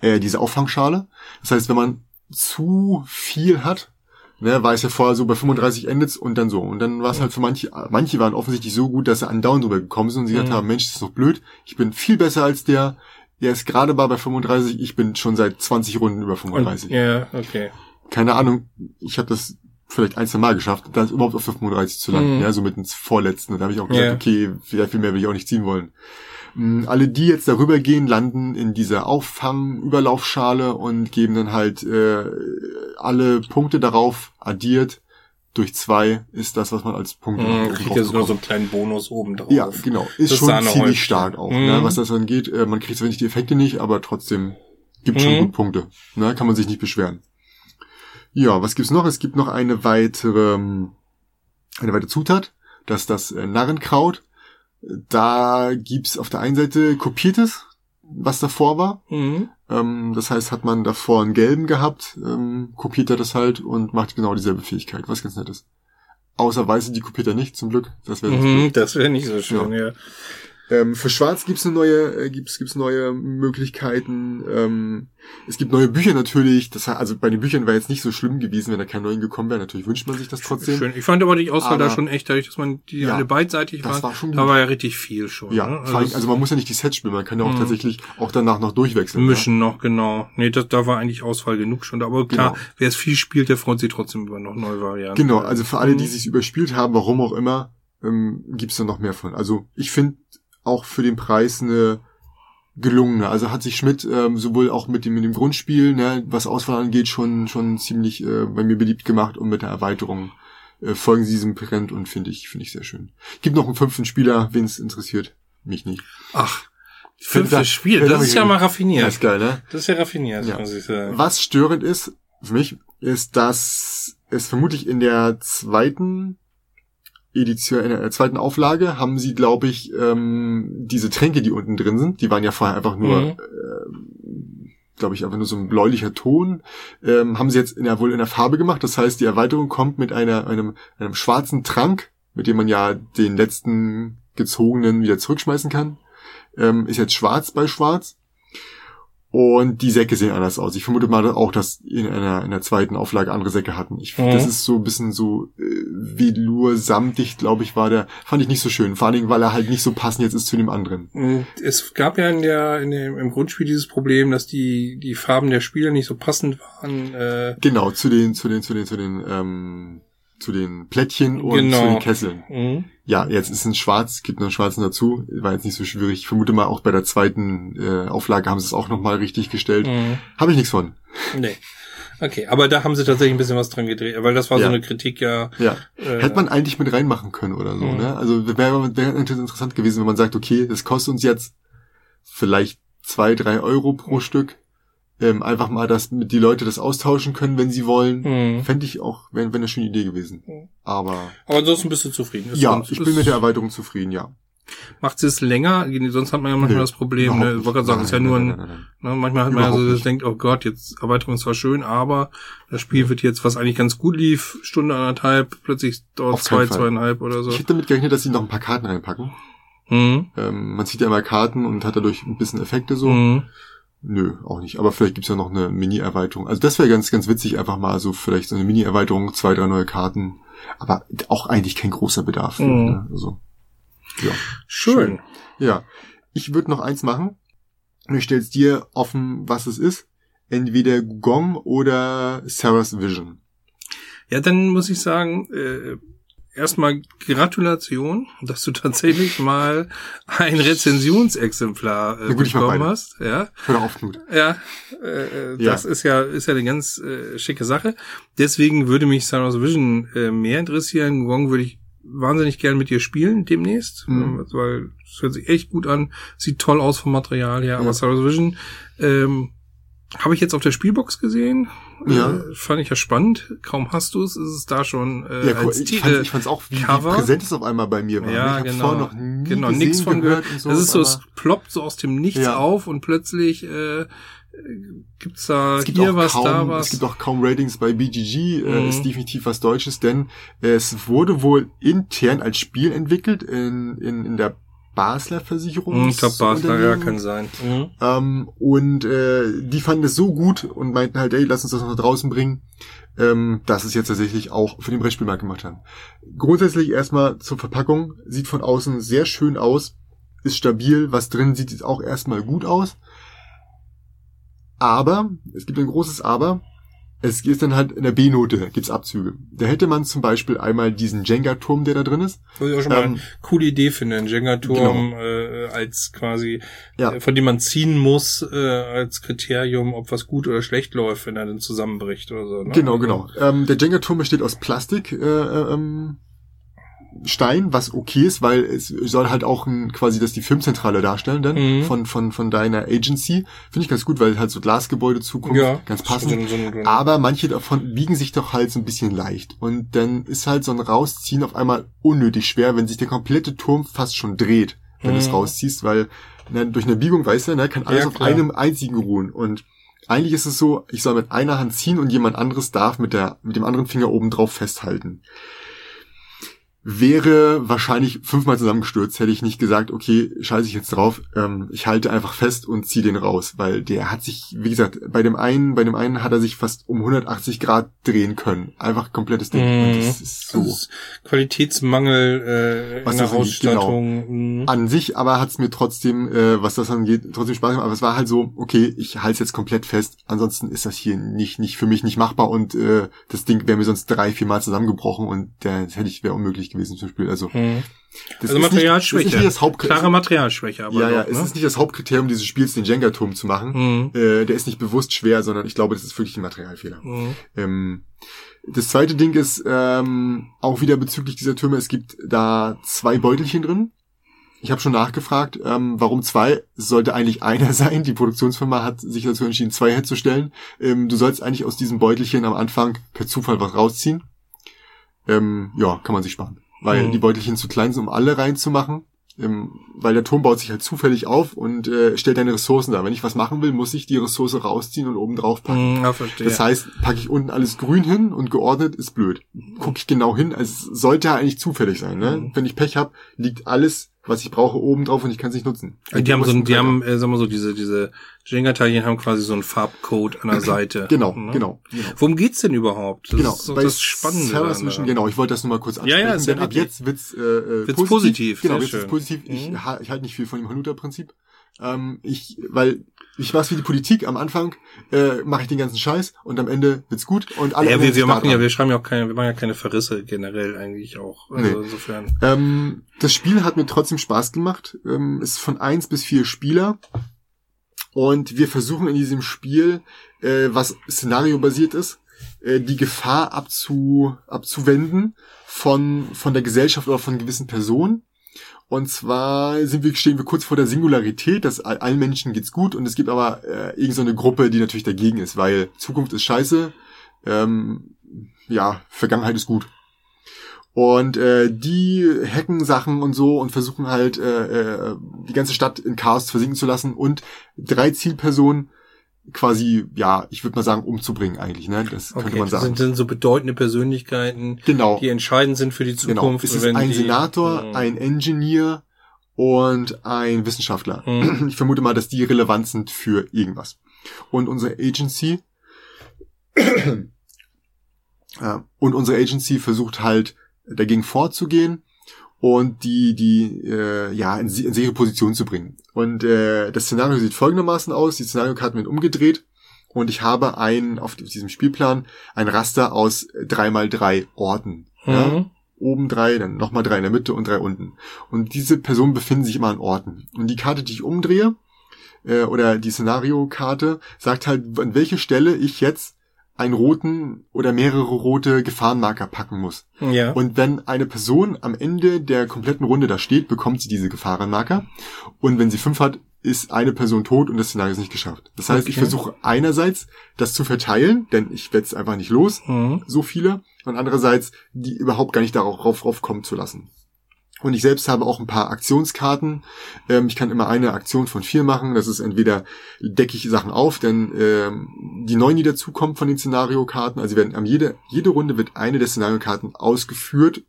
äh, diese Auffangschale. Das heißt, wenn man zu viel hat, ne, war es ja vorher so bei 35 endet und dann so. Und dann war es halt für manche, manche waren offensichtlich so gut, dass sie andauernd drüber gekommen sind und sie mhm. gesagt haben, Mensch, das ist doch blöd, ich bin viel besser als der, der ist gerade mal bei 35, ich bin schon seit 20 Runden über 35. Ja, yeah, okay. Keine Ahnung, ich habe das vielleicht ein, zwei Mal geschafft, dann überhaupt auf 35 zu landen, mhm. ja, so mit ins Vorletzten. Und da habe ich auch gesagt, yeah. okay, viel, viel mehr will ich auch nicht ziehen wollen. Mm, alle, die jetzt darüber gehen, landen in dieser Auffang-Überlaufschale und geben dann halt äh, alle Punkte darauf addiert. Durch zwei ist das, was man als Punkte mhm, kriegt jetzt nur so einen kleinen Bonus oben drauf. Ja, genau. Ist das schon ziemlich Häufchen. stark auch, ne, mhm. ne, was das angeht. Äh, man kriegt zwar nicht die Effekte nicht, aber trotzdem gibt mhm. schon gut Punkte. Ne, kann man sich nicht beschweren. Ja, was gibt's noch? Es gibt noch eine weitere, eine weitere Zutat. Das ist das äh, Narrenkraut. Da gibt's auf der einen Seite kopiertes, was davor war. Mhm. Ähm, das heißt, hat man davor einen gelben gehabt, ähm, kopiert er das halt und macht genau dieselbe Fähigkeit, was ganz nett ist. Außer weiße, die kopiert er nicht, zum Glück. Das wäre mhm, das wäre nicht so schön, ja. ja. Ähm, für Schwarz gibt's eine neue, äh, gibt's, gibt's neue Möglichkeiten. Ähm, es gibt neue Bücher natürlich. Das, also bei den Büchern wäre jetzt nicht so schlimm gewesen, wenn da keine neuen gekommen wären. Natürlich wünscht man sich das trotzdem. Schön. Ich fand aber die Auswahl aber, da schon echt, dadurch, dass man die ja, alle beidseitig das war. schon da war ja richtig viel schon. Ja, ne? also, also, man muss ja nicht die Sets spielen, man kann ja auch mh. tatsächlich auch danach noch durchwechseln. Mischen ja? noch, genau. Nee, das, da war eigentlich Auswahl genug schon. Aber klar, genau. wer es viel spielt, der freut sich trotzdem über noch neue Varianten. Genau, also für alle, die mhm. sich überspielt haben, warum auch immer, ähm, gibt's da noch mehr von. Also ich finde auch für den Preis eine gelungene. Also hat sich Schmidt ähm, sowohl auch mit dem, mit dem Grundspiel, ne, was Auswahl angeht, schon schon ziemlich äh, bei mir beliebt gemacht und mit der Erweiterung äh, folgen sie diesem Trend und finde ich finde ich sehr schön. Gibt noch einen fünften Spieler, wen es interessiert, mich nicht. Ach, fünftes Spiel, das, das ist ja mal raffiniert. Das ist geil, ne? Das ist ja raffiniert, ja. muss ich sagen. Was störend ist für mich, ist, dass es vermutlich in der zweiten Edition, in der zweiten Auflage haben sie, glaube ich, ähm, diese Tränke, die unten drin sind, die waren ja vorher einfach nur, mhm. äh, glaube ich, einfach nur so ein bläulicher Ton, ähm, haben sie jetzt in der, wohl in der Farbe gemacht. Das heißt, die Erweiterung kommt mit einer, einem, einem schwarzen Trank, mit dem man ja den letzten gezogenen wieder zurückschmeißen kann. Ähm, ist jetzt schwarz bei schwarz. Und die Säcke sehen anders aus. Ich vermute mal auch, dass in einer in der zweiten Auflage andere Säcke hatten. Ich, mhm. Das ist so ein bisschen so äh, Velour samtig, glaube ich, war der. Fand ich nicht so schön. Vor allen Dingen, weil er halt nicht so passend jetzt ist zu dem anderen. Es gab ja in der, in dem, im Grundspiel dieses Problem, dass die die Farben der Spieler nicht so passend waren. Äh genau zu den zu den zu den zu den ähm, zu den Plättchen und genau. zu den Kesseln. Mhm. Ja, jetzt ist ein Schwarz, gibt noch einen Schwarzen dazu. War jetzt nicht so schwierig. Ich vermute mal, auch bei der zweiten äh, Auflage haben sie es auch nochmal richtig gestellt. Mhm. Habe ich nichts von. Nee. Okay, aber da haben sie tatsächlich ein bisschen was dran gedreht, weil das war ja. so eine Kritik ja. Ja. Äh, Hätte man eigentlich mit reinmachen können oder so, mhm. ne? Also wäre wär interessant gewesen, wenn man sagt, okay, das kostet uns jetzt vielleicht zwei, drei Euro pro Stück ähm, einfach mal, dass die Leute das austauschen können, wenn sie wollen. Mhm. Fände ich auch, wäre wär eine schöne Idee gewesen. Mhm. Aber. Aber ansonsten bist du zufrieden. Ist ja, ich bin mit der Erweiterung zufrieden, ja. Macht sie es länger? Sonst hat man ja manchmal nee, das Problem, ne? Ich wollte gerade sagen, es ist ja nur ein, nein, nein, nein, ne? manchmal hat man ja so, das denkt, oh Gott, jetzt Erweiterung ist zwar schön, aber das Spiel wird jetzt, was eigentlich ganz gut lief, Stunde anderthalb, plötzlich dauert Auf zwei, zweieinhalb oder so. Ich hätte damit gerechnet, dass sie noch ein paar Karten reinpacken. Mhm. Ähm, man sieht ja immer Karten und hat dadurch ein bisschen Effekte so. Mhm. Nö, auch nicht. Aber vielleicht gibt's ja noch eine Mini-Erweiterung. Also das wäre ganz, ganz witzig, einfach mal so vielleicht so eine Mini-Erweiterung, zwei, drei neue Karten. Aber auch eigentlich kein großer Bedarf. Mhm. ne? Also, ja. Schön. Schön. Ja. Ich würde noch eins machen. Ich stell's dir offen, was es ist. Entweder Gong oder Sarah's Vision. Ja, dann muss ich sagen, äh, erstmal Gratulation, dass du tatsächlich mal ein Rezensionsexemplar äh, gut, bekommen hast. Ja. Hör auf, Knut. Ja, äh, ja, das ist ja ist ja eine ganz äh, schicke Sache. Deswegen würde mich Star Wars Vision äh, mehr interessieren. Gong würde ich wahnsinnig gern mit dir spielen demnächst, mhm. weil es hört sich echt gut an, sieht toll aus vom Material her. Ja. Aber Star Wars Vision ähm, habe ich jetzt auf der Spielbox gesehen. Ja. Äh, fand ich ja spannend. Kaum hast du es, ist es da schon äh, ja, als ich, fand, ich fand's auch, wie, Cover. wie präsent es auf einmal bei mir war. Ja, ich genau. noch nie genau, gesehen, nichts von gehört. So das ist so, es ploppt so aus dem Nichts ja. auf und plötzlich äh, gibt's da es gibt hier was, kaum, da was. Es gibt auch kaum Ratings bei BGG, äh, mhm. ist definitiv was Deutsches, denn es wurde wohl intern als Spiel entwickelt in, in, in der Basler Versicherung. Mhm, ich glaube, Basler, ja, kann sein. Mhm. Ähm, und äh, die fanden es so gut und meinten halt, ey, lass uns das noch draußen bringen, ähm, dass es jetzt tatsächlich auch für den Brettspielmarkt gemacht haben. Grundsätzlich erstmal zur Verpackung, sieht von außen sehr schön aus, ist stabil, was drin sieht jetzt auch erstmal gut aus. Aber, es gibt ein großes Aber, es ist dann halt in der B-Note, gibt's Abzüge. Da hätte man zum Beispiel einmal diesen Jenga-Turm, der da drin ist. Was ich auch schon mal ähm, eine coole Idee finde, ein Jenga-Turm genau. äh, als quasi, ja. äh, von dem man ziehen muss, äh, als Kriterium, ob was gut oder schlecht läuft, wenn er dann zusammenbricht oder so. Ne? Genau, genau. Ähm, der Jenga-Turm besteht aus Plastik, äh, äh ähm, Stein, was okay ist, weil es soll halt auch ein, quasi das die Filmzentrale darstellen dann mhm. von von von deiner Agency. Finde ich ganz gut, weil halt so Glasgebäude Zukunft ja, ganz passend. So, Aber manche davon wiegen sich doch halt so ein bisschen leicht und dann ist halt so ein Rausziehen auf einmal unnötig schwer, wenn sich der komplette Turm fast schon dreht, wenn mhm. du es rausziehst, weil ne, durch eine Biegung, weißt du, ne, kann alles ja, auf einem einzigen ruhen und eigentlich ist es so, ich soll mit einer Hand ziehen und jemand anderes darf mit der mit dem anderen Finger oben drauf festhalten wäre wahrscheinlich fünfmal zusammengestürzt, hätte ich nicht gesagt, okay, scheiße ich jetzt drauf, ähm, ich halte einfach fest und ziehe den raus, weil der hat sich, wie gesagt, bei dem einen, bei dem einen hat er sich fast um 180 Grad drehen können, einfach komplettes Ding. Mhm. Und das ist so das ist Qualitätsmangel äh, was in der genau. Ausstattung. Genau. Mhm. An sich, aber hat es mir trotzdem, äh, was das angeht, trotzdem Spaß gemacht. Aber es war halt so, okay, ich halte es jetzt komplett fest. Ansonsten ist das hier nicht, nicht für mich nicht machbar und äh, das Ding wäre mir sonst drei, vier Mal zusammengebrochen und der hätte ich wäre unmöglich gewesen zum Spiel. Also, hm. also Materialschwäche. Nicht, das nicht Klare Materialschwäche, aber. Ja, ja, doch, ne? es ist nicht das Hauptkriterium dieses Spiels, den Jenga-Turm zu machen. Hm. Äh, der ist nicht bewusst schwer, sondern ich glaube, das ist wirklich ein Materialfehler. Hm. Ähm, das zweite Ding ist ähm, auch wieder bezüglich dieser Türme, es gibt da zwei Beutelchen drin. Ich habe schon nachgefragt, ähm, warum zwei? Es sollte eigentlich einer *laughs* sein. Die Produktionsfirma hat sich dazu entschieden, zwei herzustellen. Ähm, du sollst eigentlich aus diesem Beutelchen am Anfang per Zufall was rausziehen ähm, ja, kann man sich sparen. Weil mhm. die Beutelchen zu klein sind, um alle reinzumachen. Ähm, weil der Turm baut sich halt zufällig auf und äh, stellt deine Ressourcen da. Wenn ich was machen will, muss ich die Ressource rausziehen und oben drauf packen. Mhm, ja, verstehe. Das heißt, packe ich unten alles grün hin und geordnet ist blöd. Gucke ich genau hin, also es sollte ja eigentlich zufällig sein. Ne? Mhm. Wenn ich Pech habe, liegt alles was ich brauche, oben drauf und ich kann es nicht nutzen. Also die haben so, die haben, äh, sagen wir so, diese, diese Jenga-Teilchen haben quasi so einen Farbcode an der *clears throat* Seite. genau, ne? genau, genau. Worum geht's denn überhaupt? Das genau, ist so das Spannende. Service Mission, genau, ich wollte das nur mal kurz ansprechen, ja, ja, denn ab jetzt wird's, äh, äh wird's positiv. positiv genau, jetzt wird's positiv. Ich, mhm. ich halte nicht viel von dem Hanuta-Prinzip. Ähm, ich, weil ich weiß wie die Politik am Anfang äh, mache ich den ganzen Scheiß und am Ende wird's gut und alle. Ja, wir, wir machen ja, wir schreiben ja auch keine, wir machen ja keine Verrisse generell eigentlich auch. Also nee. insofern. Ähm, das Spiel hat mir trotzdem Spaß gemacht. Ähm, ist von eins bis vier Spieler und wir versuchen in diesem Spiel, äh, was Szenario basiert ist, äh, die Gefahr abzu, abzuwenden von von der Gesellschaft oder von gewissen Personen und zwar sind wir, stehen wir kurz vor der Singularität, dass allen Menschen geht's gut und es gibt aber äh, irgendeine so Gruppe, die natürlich dagegen ist, weil Zukunft ist scheiße, ähm, ja, Vergangenheit ist gut. Und äh, die hacken Sachen und so und versuchen halt äh, äh, die ganze Stadt in Chaos versinken zu lassen und drei Zielpersonen quasi, ja, ich würde mal sagen, umzubringen eigentlich, ne? Das okay, könnte man sagen. Das sind, sind so bedeutende Persönlichkeiten, genau. die entscheidend sind für die genau. Zukunft. Genau. Es ist ein die, Senator, mh. ein Engineer und ein Wissenschaftler. Mhm. Ich vermute mal, dass die relevant sind für irgendwas. Und unsere Agency *clears throat* und unsere Agency versucht halt dagegen vorzugehen und die die äh, ja in, in sichere Position zu bringen. Und äh, das Szenario sieht folgendermaßen aus: Die Szenariokarten werden umgedreht und ich habe ein auf diesem Spielplan ein Raster aus drei mal drei Orten. Mhm. Ja? oben drei, dann nochmal drei in der Mitte und drei unten. Und diese Personen befinden sich immer an Orten. Und die Karte, die ich umdrehe, äh, oder die Szenario-Karte, sagt halt, an welche Stelle ich jetzt einen roten oder mehrere rote Gefahrenmarker packen muss. Ja. Und wenn eine Person am Ende der kompletten Runde da steht, bekommt sie diese Gefahrenmarker. Und wenn sie fünf hat, ist eine Person tot und das Szenario ist nicht geschafft. Das heißt, okay. ich versuche einerseits das zu verteilen, denn ich werde es einfach nicht los, mhm. so viele, und andererseits die überhaupt gar nicht darauf drauf kommen zu lassen. Und ich selbst habe auch ein paar Aktionskarten. Ähm, ich kann immer eine Aktion von vier machen. Das ist entweder decke ich Sachen auf, denn ähm, die neuen, die dazukommen von den Szenariokarten, also werden am jede, jede Runde wird eine der Szenariokarten ausgeführt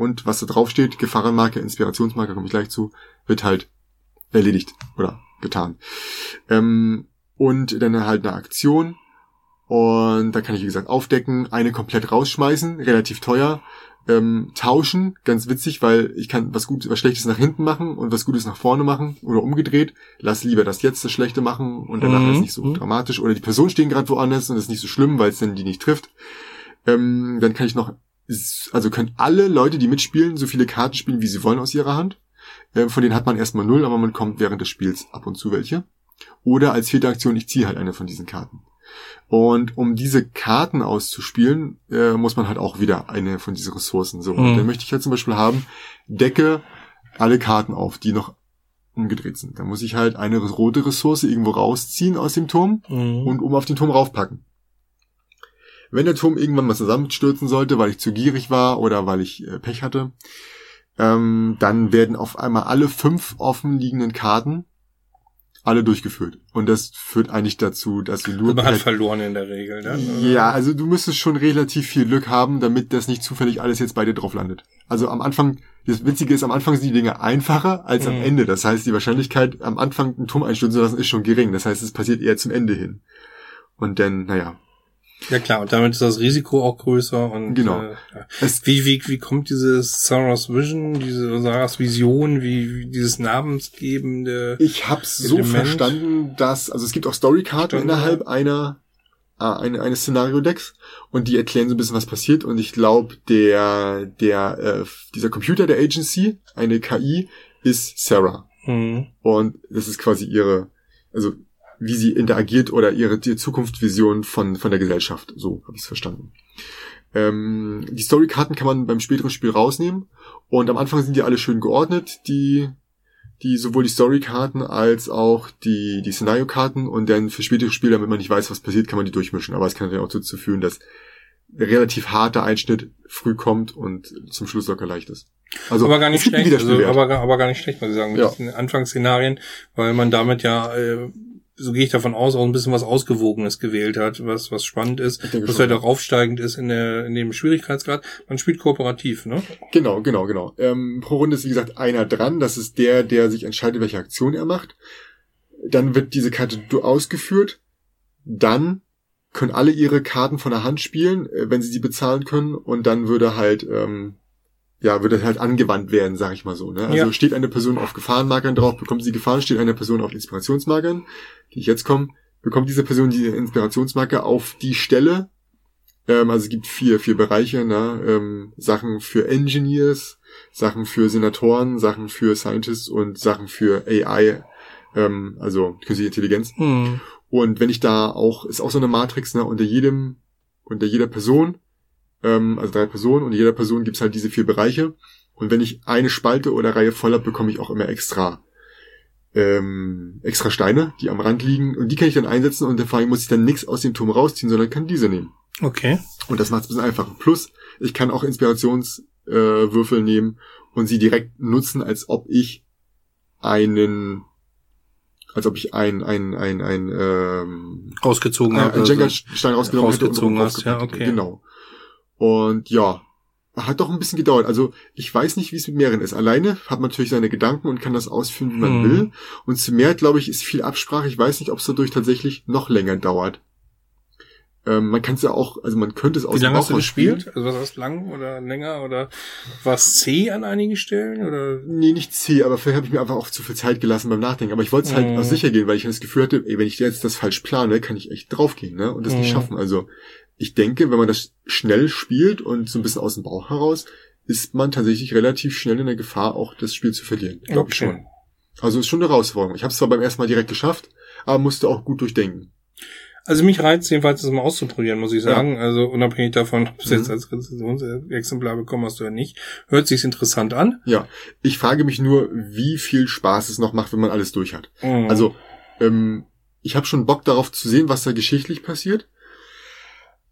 und was da drauf steht, Gefahrenmarke, Inspirationsmarke, komme ich gleich zu, wird halt erledigt oder getan. Ähm, und dann halt eine Aktion. Und da kann ich, wie gesagt, aufdecken, eine komplett rausschmeißen, relativ teuer ähm, tauschen. Ganz witzig, weil ich kann was Gutes, was Schlechtes nach hinten machen und was Gutes nach vorne machen oder umgedreht. Lass lieber das jetzt das Schlechte machen und danach mhm. ist nicht so mhm. dramatisch. Oder die Person stehen gerade woanders und ist nicht so schlimm, weil es dann die nicht trifft. Ähm, dann kann ich noch, also können alle Leute, die mitspielen, so viele Karten spielen, wie sie wollen aus ihrer Hand. Ähm, von denen hat man erstmal null, aber man kommt während des Spiels ab und zu welche. Oder als vierte Aktion, ich ziehe halt eine von diesen Karten. Und um diese Karten auszuspielen, äh, muss man halt auch wieder eine von diesen Ressourcen so. Mhm. Und dann möchte ich halt zum Beispiel haben, decke alle Karten auf, die noch umgedreht sind. Dann muss ich halt eine rote Ressource irgendwo rausziehen aus dem Turm mhm. und oben auf den Turm raufpacken. Wenn der Turm irgendwann mal zusammenstürzen sollte, weil ich zu gierig war oder weil ich äh, Pech hatte, ähm, dann werden auf einmal alle fünf offen liegenden Karten alle durchgeführt. Und das führt eigentlich dazu, dass du nur. Man hat verloren in der Regel, ne? Ja, also du müsstest schon relativ viel Glück haben, damit das nicht zufällig alles jetzt bei dir drauf landet. Also am Anfang, das Witzige ist, am Anfang sind die Dinge einfacher als mhm. am Ende. Das heißt, die Wahrscheinlichkeit, am Anfang einen Turm einstürzen zu lassen, ist schon gering. Das heißt, es passiert eher zum Ende hin. Und dann, naja, ja klar, und damit ist das Risiko auch größer und genau. Äh, wie, wie, wie kommt dieses Sarah's Vision, diese Sarah's Vision, wie, wie dieses namensgebende Ich hab's so Element. verstanden, dass, also es gibt auch Storykarten innerhalb einer äh, eine, eines Szenario-Decks und die erklären so ein bisschen, was passiert und ich glaube, der, der, äh, dieser Computer der Agency, eine KI, ist Sarah. Mhm. Und das ist quasi ihre, also wie sie interagiert oder ihre die Zukunftsvision von, von der Gesellschaft. So habe ich es verstanden. Ähm, die Storykarten kann man beim späteren Spiel rausnehmen und am Anfang sind die alle schön geordnet, die die sowohl die Storykarten als auch die die Szenario-Karten und dann für spätere Spiele, damit man nicht weiß, was passiert, kann man die durchmischen. Aber es kann natürlich auch dazu führen, dass relativ harter Einschnitt früh kommt und zum Schluss locker leicht ist. Also aber gar nicht schlecht, also, aber, aber gar nicht schlecht, muss ich sagen, mit ja. diesen Anfangsszenarien, weil man damit ja äh, so gehe ich davon aus, auch ein bisschen was Ausgewogenes gewählt hat, was, was spannend ist, was halt auch aufsteigend ist in, der, in dem Schwierigkeitsgrad. Man spielt kooperativ, ne? Genau, genau, genau. Ähm, pro Runde ist, wie gesagt, einer dran. Das ist der, der sich entscheidet, welche Aktion er macht. Dann wird diese Karte ausgeführt. Dann können alle ihre Karten von der Hand spielen, äh, wenn sie sie bezahlen können. Und dann würde halt ähm, ja, würde halt angewandt werden, sag ich mal so. Ne? Also ja. steht eine Person auf Gefahrenmarkern drauf, bekommt sie Gefahren, steht eine Person auf Inspirationsmarkern, die ich jetzt komme, bekommt diese Person die Inspirationsmarke auf die Stelle. Ähm, also es gibt vier, vier Bereiche, ne? ähm, Sachen für Engineers, Sachen für Senatoren, Sachen für Scientists und Sachen für AI, ähm, also künstliche Intelligenz. Mhm. Und wenn ich da auch, ist auch so eine Matrix, ne, unter jedem, unter jeder Person ähm, also drei Personen und jeder Person gibt's halt diese vier Bereiche. Und wenn ich eine Spalte oder Reihe voll habe, bekomme ich auch immer extra ähm, extra Steine, die am Rand liegen und die kann ich dann einsetzen und vor allem muss ich dann nichts aus dem Turm rausziehen, sondern kann diese nehmen. Okay. Und das macht es ein bisschen einfacher. Plus, ich kann auch Inspirationswürfel äh, nehmen und sie direkt nutzen, als ob ich einen als ob ich ein ein ein ein ähm, rausgezogen habe, einen Jenga-Stein rausgenommen rausgezogen hätte und hast, ja, okay. Genau. Und ja, hat doch ein bisschen gedauert. Also ich weiß nicht, wie es mit mehreren ist. Alleine hat man natürlich seine Gedanken und kann das ausführen, wie man hm. will. Und zu mehr, glaube ich, ist viel Absprache. Ich weiß nicht, ob es dadurch tatsächlich noch länger dauert. Ähm, man kann es ja auch, also man könnte es aus Wie lange hast du gespielt? Also was heißt lang oder länger oder war es C an einigen Stellen oder? Nee, nicht C, aber vielleicht habe ich mir einfach auch zu viel Zeit gelassen beim Nachdenken. Aber ich wollte es halt mm. auch sicher gehen, weil ich das Gefühl hatte, ey, wenn ich jetzt das falsch plane, kann ich echt draufgehen, ne? Und das mm. nicht mhm. schaffen. Also ich denke, wenn man das schnell spielt und so ein bisschen aus dem Bauch heraus, ist man tatsächlich relativ schnell in der Gefahr, auch das Spiel zu verlieren. Glaube okay. ich schon. Also ist schon eine Herausforderung. Ich habe es zwar beim ersten Mal direkt geschafft, aber musste auch gut durchdenken. Also mich reizt jedenfalls, das mal auszuprobieren, muss ich sagen. Ja. Also unabhängig davon, ob du es mhm. jetzt als Rezensionsexemplar bekommen hast oder nicht, hört sich's interessant an. Ja, ich frage mich nur, wie viel Spaß es noch macht, wenn man alles durch hat. Mhm. Also ähm, ich habe schon Bock darauf zu sehen, was da geschichtlich passiert.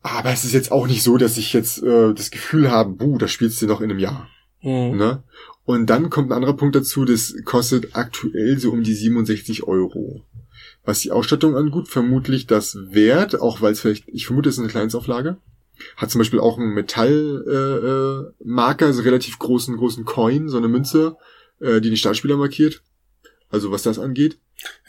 Aber es ist jetzt auch nicht so, dass ich jetzt äh, das Gefühl habe, buh, das spielst du noch in einem Jahr. Mhm. Ne? Und dann kommt ein anderer Punkt dazu, das kostet aktuell so um die 67 Euro. Was die Ausstattung angeht, vermutlich das wert, auch weil es vielleicht, ich vermute, es ist eine Kleinstauflage. Hat zum Beispiel auch einen Metallmarker, äh, äh, Marker, also relativ großen, großen Coin, so eine Münze, äh, die den Startspieler markiert. Also was das angeht.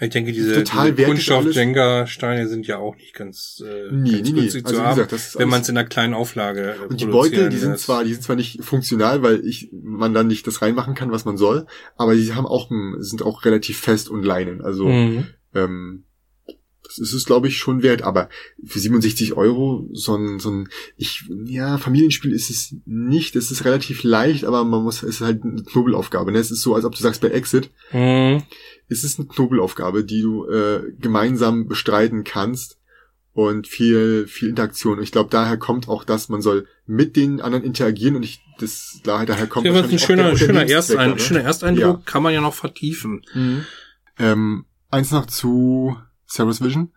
Ich denke, diese, diese Kunststoff-Jenga-Steine sind ja auch nicht ganz, äh, nee, ganz nee, nee. Also, zu haben, gesagt, wenn man es in einer kleinen Auflage äh, Und die Beutel, die sind zwar, die sind zwar nicht funktional, weil ich man dann nicht das reinmachen kann, was man soll, aber die haben auch sind auch relativ fest und leinen. Also mhm. ähm, das ist es, glaube ich, schon wert. Aber für 67 Euro so ein, so ein, ich, ja, Familienspiel ist es nicht. Es ist relativ leicht, aber man muss, es ist halt eine Knobelaufgabe. Ne? Es ist so, als ob du sagst bei Exit, mhm. es ist eine Knobelaufgabe, die du äh, gemeinsam bestreiten kannst und viel, viel Interaktion. Und ich glaube, daher kommt auch das, man soll mit den anderen interagieren und ich, das, daher kommt ja, ein schöner, schöner, Erstein, ne? schöner Ersteindruck, ja. kann man ja noch vertiefen. Mhm. Ähm, eins noch zu Service Vision.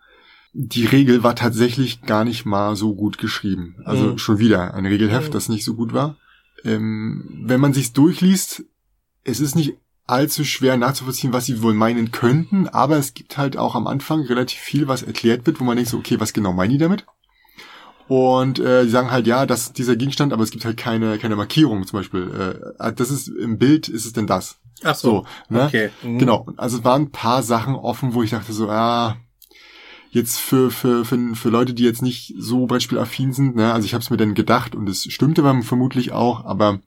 Die Regel war tatsächlich gar nicht mal so gut geschrieben. Also mhm. schon wieder ein Regelheft, mhm. das nicht so gut war. Ähm, wenn man sich's durchliest, es ist nicht allzu schwer nachzuvollziehen, was sie wohl meinen könnten, aber es gibt halt auch am Anfang relativ viel, was erklärt wird, wo man denkt so, okay, was genau meinen die damit? Und äh, die sagen halt, ja, das ist dieser Gegenstand, aber es gibt halt keine, keine Markierung zum Beispiel. Äh, das ist im Bild, ist es denn das? Ach so, so ne? okay. Mhm. Genau. Also es waren ein paar Sachen offen, wo ich dachte so, ah, jetzt für, für, für, für Leute, die jetzt nicht so brettspielaffin sind, ne, also ich habe es mir dann gedacht und es stimmte dann vermutlich auch, aber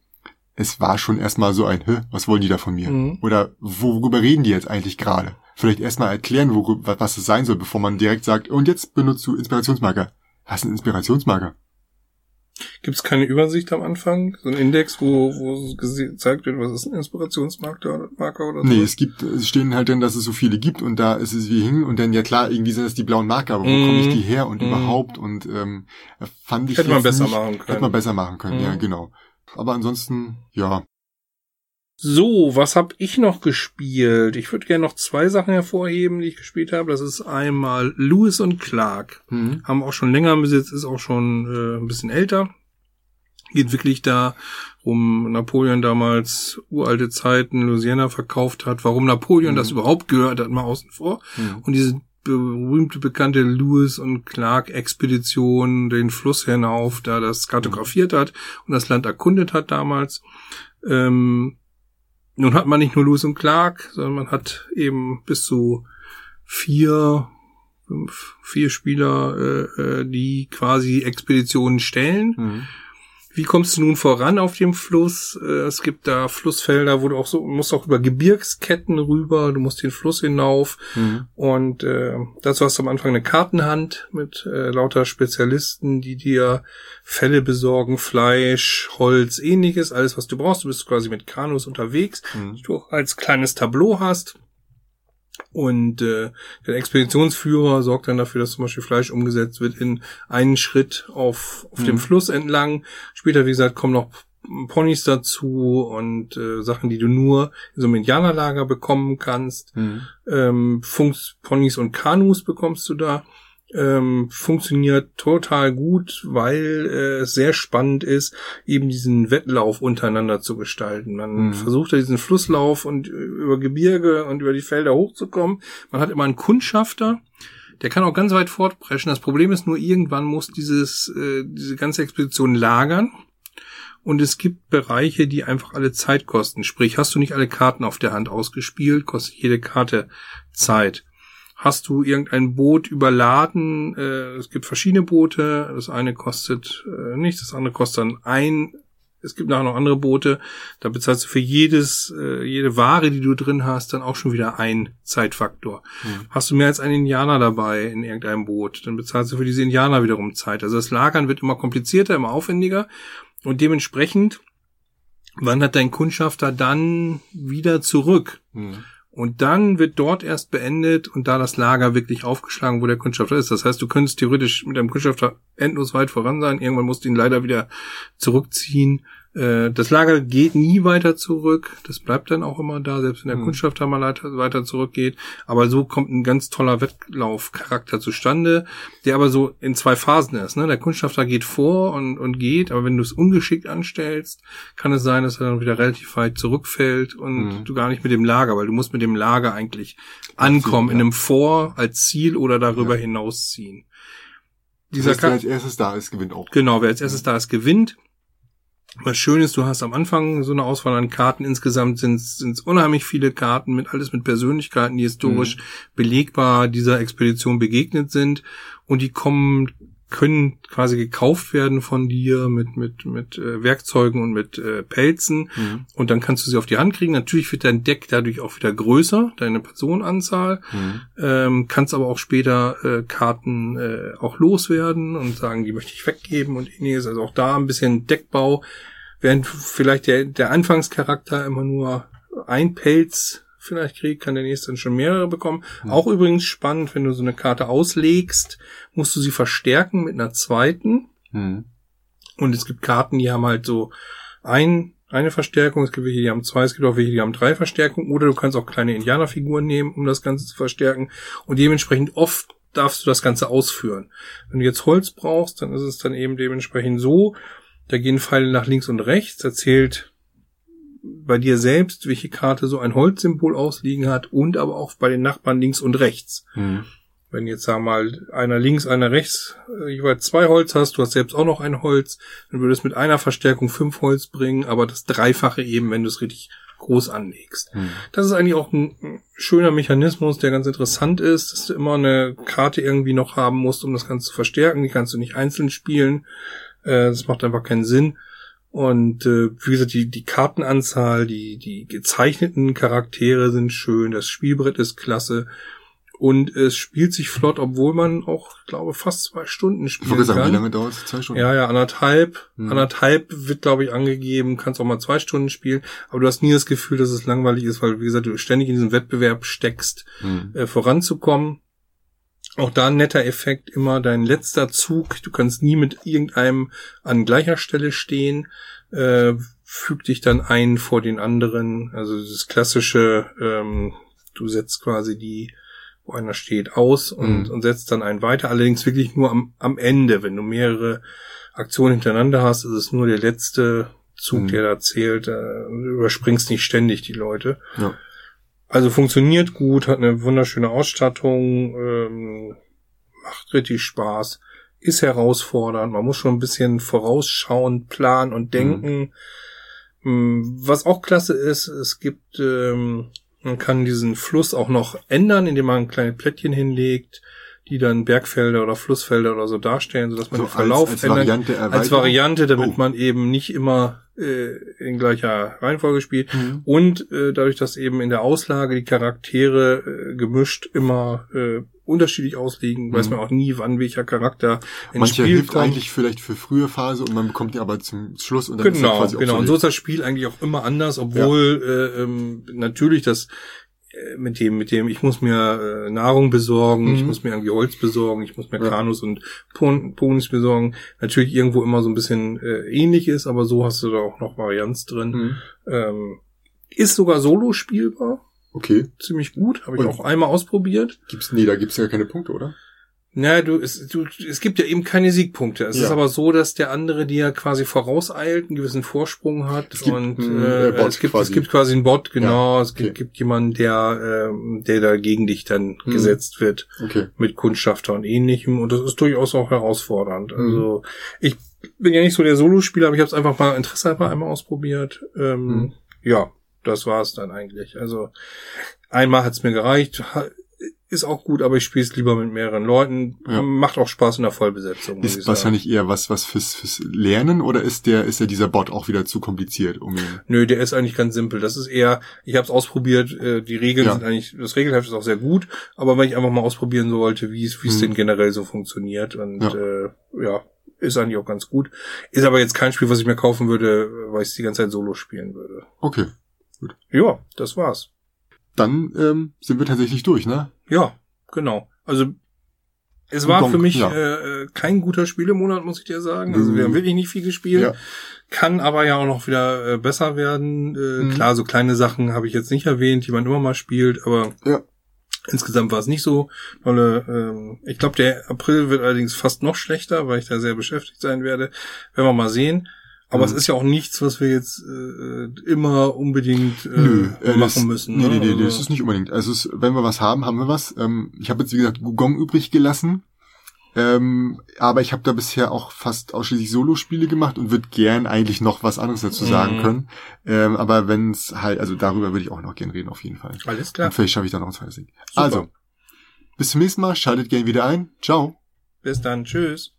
es war schon erstmal so ein, Hä, was wollen die da von mir? Mhm. Oder worüber reden die jetzt eigentlich gerade? Vielleicht erstmal erklären, worüber, was es sein soll, bevor man direkt sagt, und jetzt benutzt du Inspirationsmarker. Hast du einen Inspirationsmarker? Gibt es keine Übersicht am Anfang? So ein Index, wo, wo gezeigt wird, was ist ein Inspirationsmarker oder so? Nee, es gibt, es stehen halt dann, dass es so viele gibt und da ist es wie hin und dann, ja klar, irgendwie sind das die blauen Marker, aber wo mm. komme ich die her und mm. überhaupt und ähm, fand ich Hätte man besser nicht, machen können. Hätte man besser machen können, mm. ja, genau. Aber ansonsten, ja, so, was habe ich noch gespielt? Ich würde gerne noch zwei Sachen hervorheben, die ich gespielt habe. Das ist einmal Lewis und Clark. Mhm. Haben auch schon länger im Besitz, ist auch schon äh, ein bisschen älter. Geht wirklich da um Napoleon damals uralte Zeiten Louisiana verkauft hat. Warum Napoleon mhm. das überhaupt gehört hat, mal außen vor. Mhm. Und diese berühmte bekannte Lewis und Clark Expedition den Fluss hinauf, da das kartografiert hat und das Land erkundet hat damals. Ähm, nun hat man nicht nur Lewis und Clark, sondern man hat eben bis zu vier, fünf, vier Spieler, äh, äh die quasi Expeditionen stellen. Mhm. Wie kommst du nun voran auf dem Fluss? Äh, es gibt da Flussfelder, wo du auch so musst auch über Gebirgsketten rüber, du musst den Fluss hinauf mhm. und äh, dazu hast du am Anfang eine Kartenhand mit äh, lauter Spezialisten, die dir Felle besorgen, Fleisch, Holz, ähnliches, alles was du brauchst. Du bist quasi mit Kanus unterwegs, mhm. du auch als kleines Tableau hast und äh, der Expeditionsführer sorgt dann dafür, dass zum Beispiel Fleisch umgesetzt wird in einen Schritt auf, auf mhm. dem Fluss entlang. Später, wie gesagt, kommen noch Ponys dazu und äh, Sachen, die du nur in so einem Indianerlager bekommen kannst. Mhm. Ähm, Funks, Ponys und Kanus bekommst du da ähm, funktioniert total gut, weil äh, es sehr spannend ist, eben diesen Wettlauf untereinander zu gestalten. Man mhm. versucht ja diesen Flusslauf und äh, über Gebirge und über die Felder hochzukommen. Man hat immer einen Kundschafter, der kann auch ganz weit fortpreschen. Das Problem ist nur, irgendwann muss dieses, äh, diese ganze Expedition lagern. Und es gibt Bereiche, die einfach alle Zeit kosten. Sprich, hast du nicht alle Karten auf der Hand ausgespielt, kostet jede Karte Zeit hast du irgendein Boot überladen. Äh, es gibt verschiedene Boote. Das eine kostet äh, nichts, das andere kostet dann ein. Es gibt nachher noch andere Boote. Da bezahlst du für jedes, äh, jede Ware, die du drin hast, dann auch schon wieder ein Zeitfaktor. Mhm. Hast du mehr als einen Indianer dabei in irgendeinem Boot, dann bezahlst du für diese Indianer wiederum Zeit. Also das Lagern wird immer komplizierter, immer aufwendiger und dementsprechend wandert dein Kundschafter dann wieder zurück. Mhm. Und dann wird dort erst beendet und da das Lager wirklich aufgeschlagen, wo der Kundschafter ist. Das heißt, du könntest theoretisch mit deinem Kundschafter endlos weit voran sein. Irgendwann musst du ihn leider wieder zurückziehen äh, das Lager geht nie weiter zurück. Das bleibt dann auch immer da, selbst wenn der mhm. Kundschafter mal weiter zurückgeht. Aber so kommt ein ganz toller Wettlaufcharakter zustande, der aber so in zwei Phasen ist. Ne? Der Kundschafter geht vor und, und geht, aber wenn du es ungeschickt anstellst, kann es sein, dass er dann wieder relativ weit zurückfällt und mhm. du gar nicht mit dem Lager, weil du musst mit dem Lager eigentlich ankommen, Ziel, ja. in einem Vor als Ziel oder darüber ja. hinausziehen. Dieser das heißt, wer als erstes da ist, gewinnt auch. Genau, wer als erstes da ist, gewinnt. Was schön ist, du hast am Anfang so eine Auswahl an Karten. Insgesamt sind es unheimlich viele Karten mit alles mit Persönlichkeiten, die historisch mhm. belegbar dieser Expedition begegnet sind. Und die kommen können quasi gekauft werden von dir mit mit mit äh, Werkzeugen und mit äh, Pelzen mhm. und dann kannst du sie auf die Hand kriegen. Natürlich wird dein Deck dadurch auch wieder größer, deine Personenanzahl. Mhm. Ähm, kannst aber auch später äh, Karten äh, auch loswerden und sagen, die möchte ich weggeben und ähnliches. Also auch da ein bisschen Deckbau, während vielleicht der der Anfangscharakter immer nur ein Pelz vielleicht kriegt, kann der nächste dann schon mehrere bekommen. Mhm. Auch übrigens spannend, wenn du so eine Karte auslegst, musst du sie verstärken mit einer zweiten. Mhm. Und es gibt Karten, die haben halt so ein, eine Verstärkung, es gibt welche, die haben zwei, es gibt auch welche, die haben drei Verstärkungen, oder du kannst auch kleine Indianerfiguren nehmen, um das Ganze zu verstärken. Und dementsprechend oft darfst du das Ganze ausführen. Wenn du jetzt Holz brauchst, dann ist es dann eben dementsprechend so, da gehen Pfeile nach links und rechts, erzählt bei dir selbst, welche Karte so ein Holzsymbol ausliegen hat und aber auch bei den Nachbarn links und rechts. Mhm. Wenn jetzt wir mal einer links, einer rechts äh, jeweils zwei Holz hast, du hast selbst auch noch ein Holz, dann würde es mit einer Verstärkung fünf Holz bringen, aber das Dreifache eben, wenn du es richtig groß anlegst. Mhm. Das ist eigentlich auch ein schöner Mechanismus, der ganz interessant ist, dass du immer eine Karte irgendwie noch haben musst, um das Ganze zu verstärken. Die kannst du nicht einzeln spielen. Äh, das macht einfach keinen Sinn. Und äh, wie gesagt, die, die Kartenanzahl, die, die gezeichneten Charaktere sind schön, das Spielbrett ist klasse. Und es spielt sich flott, obwohl man auch, glaube fast zwei Stunden spielen ich sagen, kann. Wie lange dauert es? Zwei Stunden? Ja, ja, anderthalb. Hm. Anderthalb wird, glaube ich, angegeben. Kannst auch mal zwei Stunden spielen. Aber du hast nie das Gefühl, dass es langweilig ist, weil, wie gesagt, du ständig in diesem Wettbewerb steckst, hm. äh, voranzukommen. Auch da ein netter Effekt, immer dein letzter Zug. Du kannst nie mit irgendeinem an gleicher Stelle stehen. Äh, füg dich dann ein vor den anderen. Also das klassische, ähm, du setzt quasi die, wo einer steht, aus und, mhm. und setzt dann einen weiter. Allerdings wirklich nur am, am Ende. Wenn du mehrere Aktionen hintereinander hast, ist es nur der letzte Zug, mhm. der da zählt. Äh, du überspringst nicht ständig die Leute. Ja. Also funktioniert gut, hat eine wunderschöne Ausstattung, ähm, macht richtig Spaß, ist herausfordernd, man muss schon ein bisschen vorausschauen, planen und denken. Mhm. Was auch klasse ist, es gibt, ähm, man kann diesen Fluss auch noch ändern, indem man kleine Plättchen hinlegt, die dann Bergfelder oder Flussfelder oder so darstellen, sodass man also den Verlauf als, als Variante als Variante, damit oh. man eben nicht immer äh, in gleicher Reihenfolge spielt mhm. und äh, dadurch, dass eben in der Auslage die Charaktere äh, gemischt immer äh, unterschiedlich ausliegen, mhm. weiß man auch nie, wann welcher Charakter ins Mancher Spiel hilft kommt. eigentlich vielleicht für frühe Phase und man bekommt die aber zum Schluss und dann genau, ist quasi genau. Und so ist das Spiel eigentlich auch immer anders, obwohl ja. äh, ähm, natürlich das mit dem, mit dem, ich muss mir äh, Nahrung besorgen, mhm. ich muss mir irgendwie Holz besorgen, ich muss mir ja. Kanus und Ponis besorgen, natürlich irgendwo immer so ein bisschen äh, ähnlich ist, aber so hast du da auch noch Varianz drin. Mhm. Ähm, ist sogar solo spielbar. Okay. Ziemlich gut, habe ich auch einmal ausprobiert. Gibt's nee, da gibt's ja keine Punkte, oder? Na, du es, du, es gibt ja eben keine Siegpunkte. Es ja. ist aber so, dass der andere dir quasi vorauseilt, einen gewissen Vorsprung hat es gibt und äh, äh es gibt quasi. es gibt quasi einen Bot, genau. Ja. Es gibt, okay. gibt jemanden, der äh, der da gegen dich dann mhm. gesetzt wird okay. mit Kundschafter und ähnlichem und das ist durchaus auch herausfordernd. Mhm. Also ich bin ja nicht so der Solospieler, aber ich habe es einfach mal Interesse einmal ausprobiert. Ähm, mhm. Ja, das war es dann eigentlich. Also einmal hat's mir gereicht ist auch gut, aber ich spiele es lieber mit mehreren Leuten. Ja. Macht auch Spaß in der Vollbesetzung. Ist wahrscheinlich eher was, was fürs, fürs Lernen oder ist der, ist ja dieser Bot auch wieder zu kompliziert, um ihn? Nö, der ist eigentlich ganz simpel. Das ist eher, ich habe es ausprobiert, äh, die Regeln ja. sind eigentlich, das Regelheft ist auch sehr gut, aber wenn ich einfach mal ausprobieren sollte, wie es, wie es mhm. denn generell so funktioniert und ja, äh, ja ist eigentlich auch ganz gut. Ist aber jetzt kein Spiel, was ich mir kaufen würde, weil ich es die ganze Zeit solo spielen würde. Okay. Gut. Ja, das war's. Dann ähm, sind wir tatsächlich durch, ne? Ja, genau. Also es war Donk, für mich ja. äh, kein guter Spielemonat, muss ich dir sagen. Also wir haben wirklich nicht viel gespielt. Ja. Kann aber ja auch noch wieder äh, besser werden. Äh, mhm. Klar, so kleine Sachen habe ich jetzt nicht erwähnt, die man immer mal spielt, aber ja. insgesamt war es nicht so tolle. Ähm, ich glaube, der April wird allerdings fast noch schlechter, weil ich da sehr beschäftigt sein werde. Werden wir mal sehen. Aber mhm. es ist ja auch nichts, was wir jetzt äh, immer unbedingt äh, Nö, äh, machen das, müssen. Nee, ne? nee, nee, also, das ist nicht unbedingt. Also es, wenn wir was haben, haben wir was. Ähm, ich habe jetzt, wie gesagt, Gugong übrig gelassen. Ähm, aber ich habe da bisher auch fast ausschließlich Solo-Spiele gemacht und würde gern eigentlich noch was anderes dazu sagen mhm. können. Ähm, aber wenn es halt, also darüber würde ich auch noch gern reden, auf jeden Fall. Alles klar. Und vielleicht schaffe ich da noch ein zweites Ding. Also, bis zum nächsten Mal, schaltet gern wieder ein. Ciao. Bis dann, tschüss.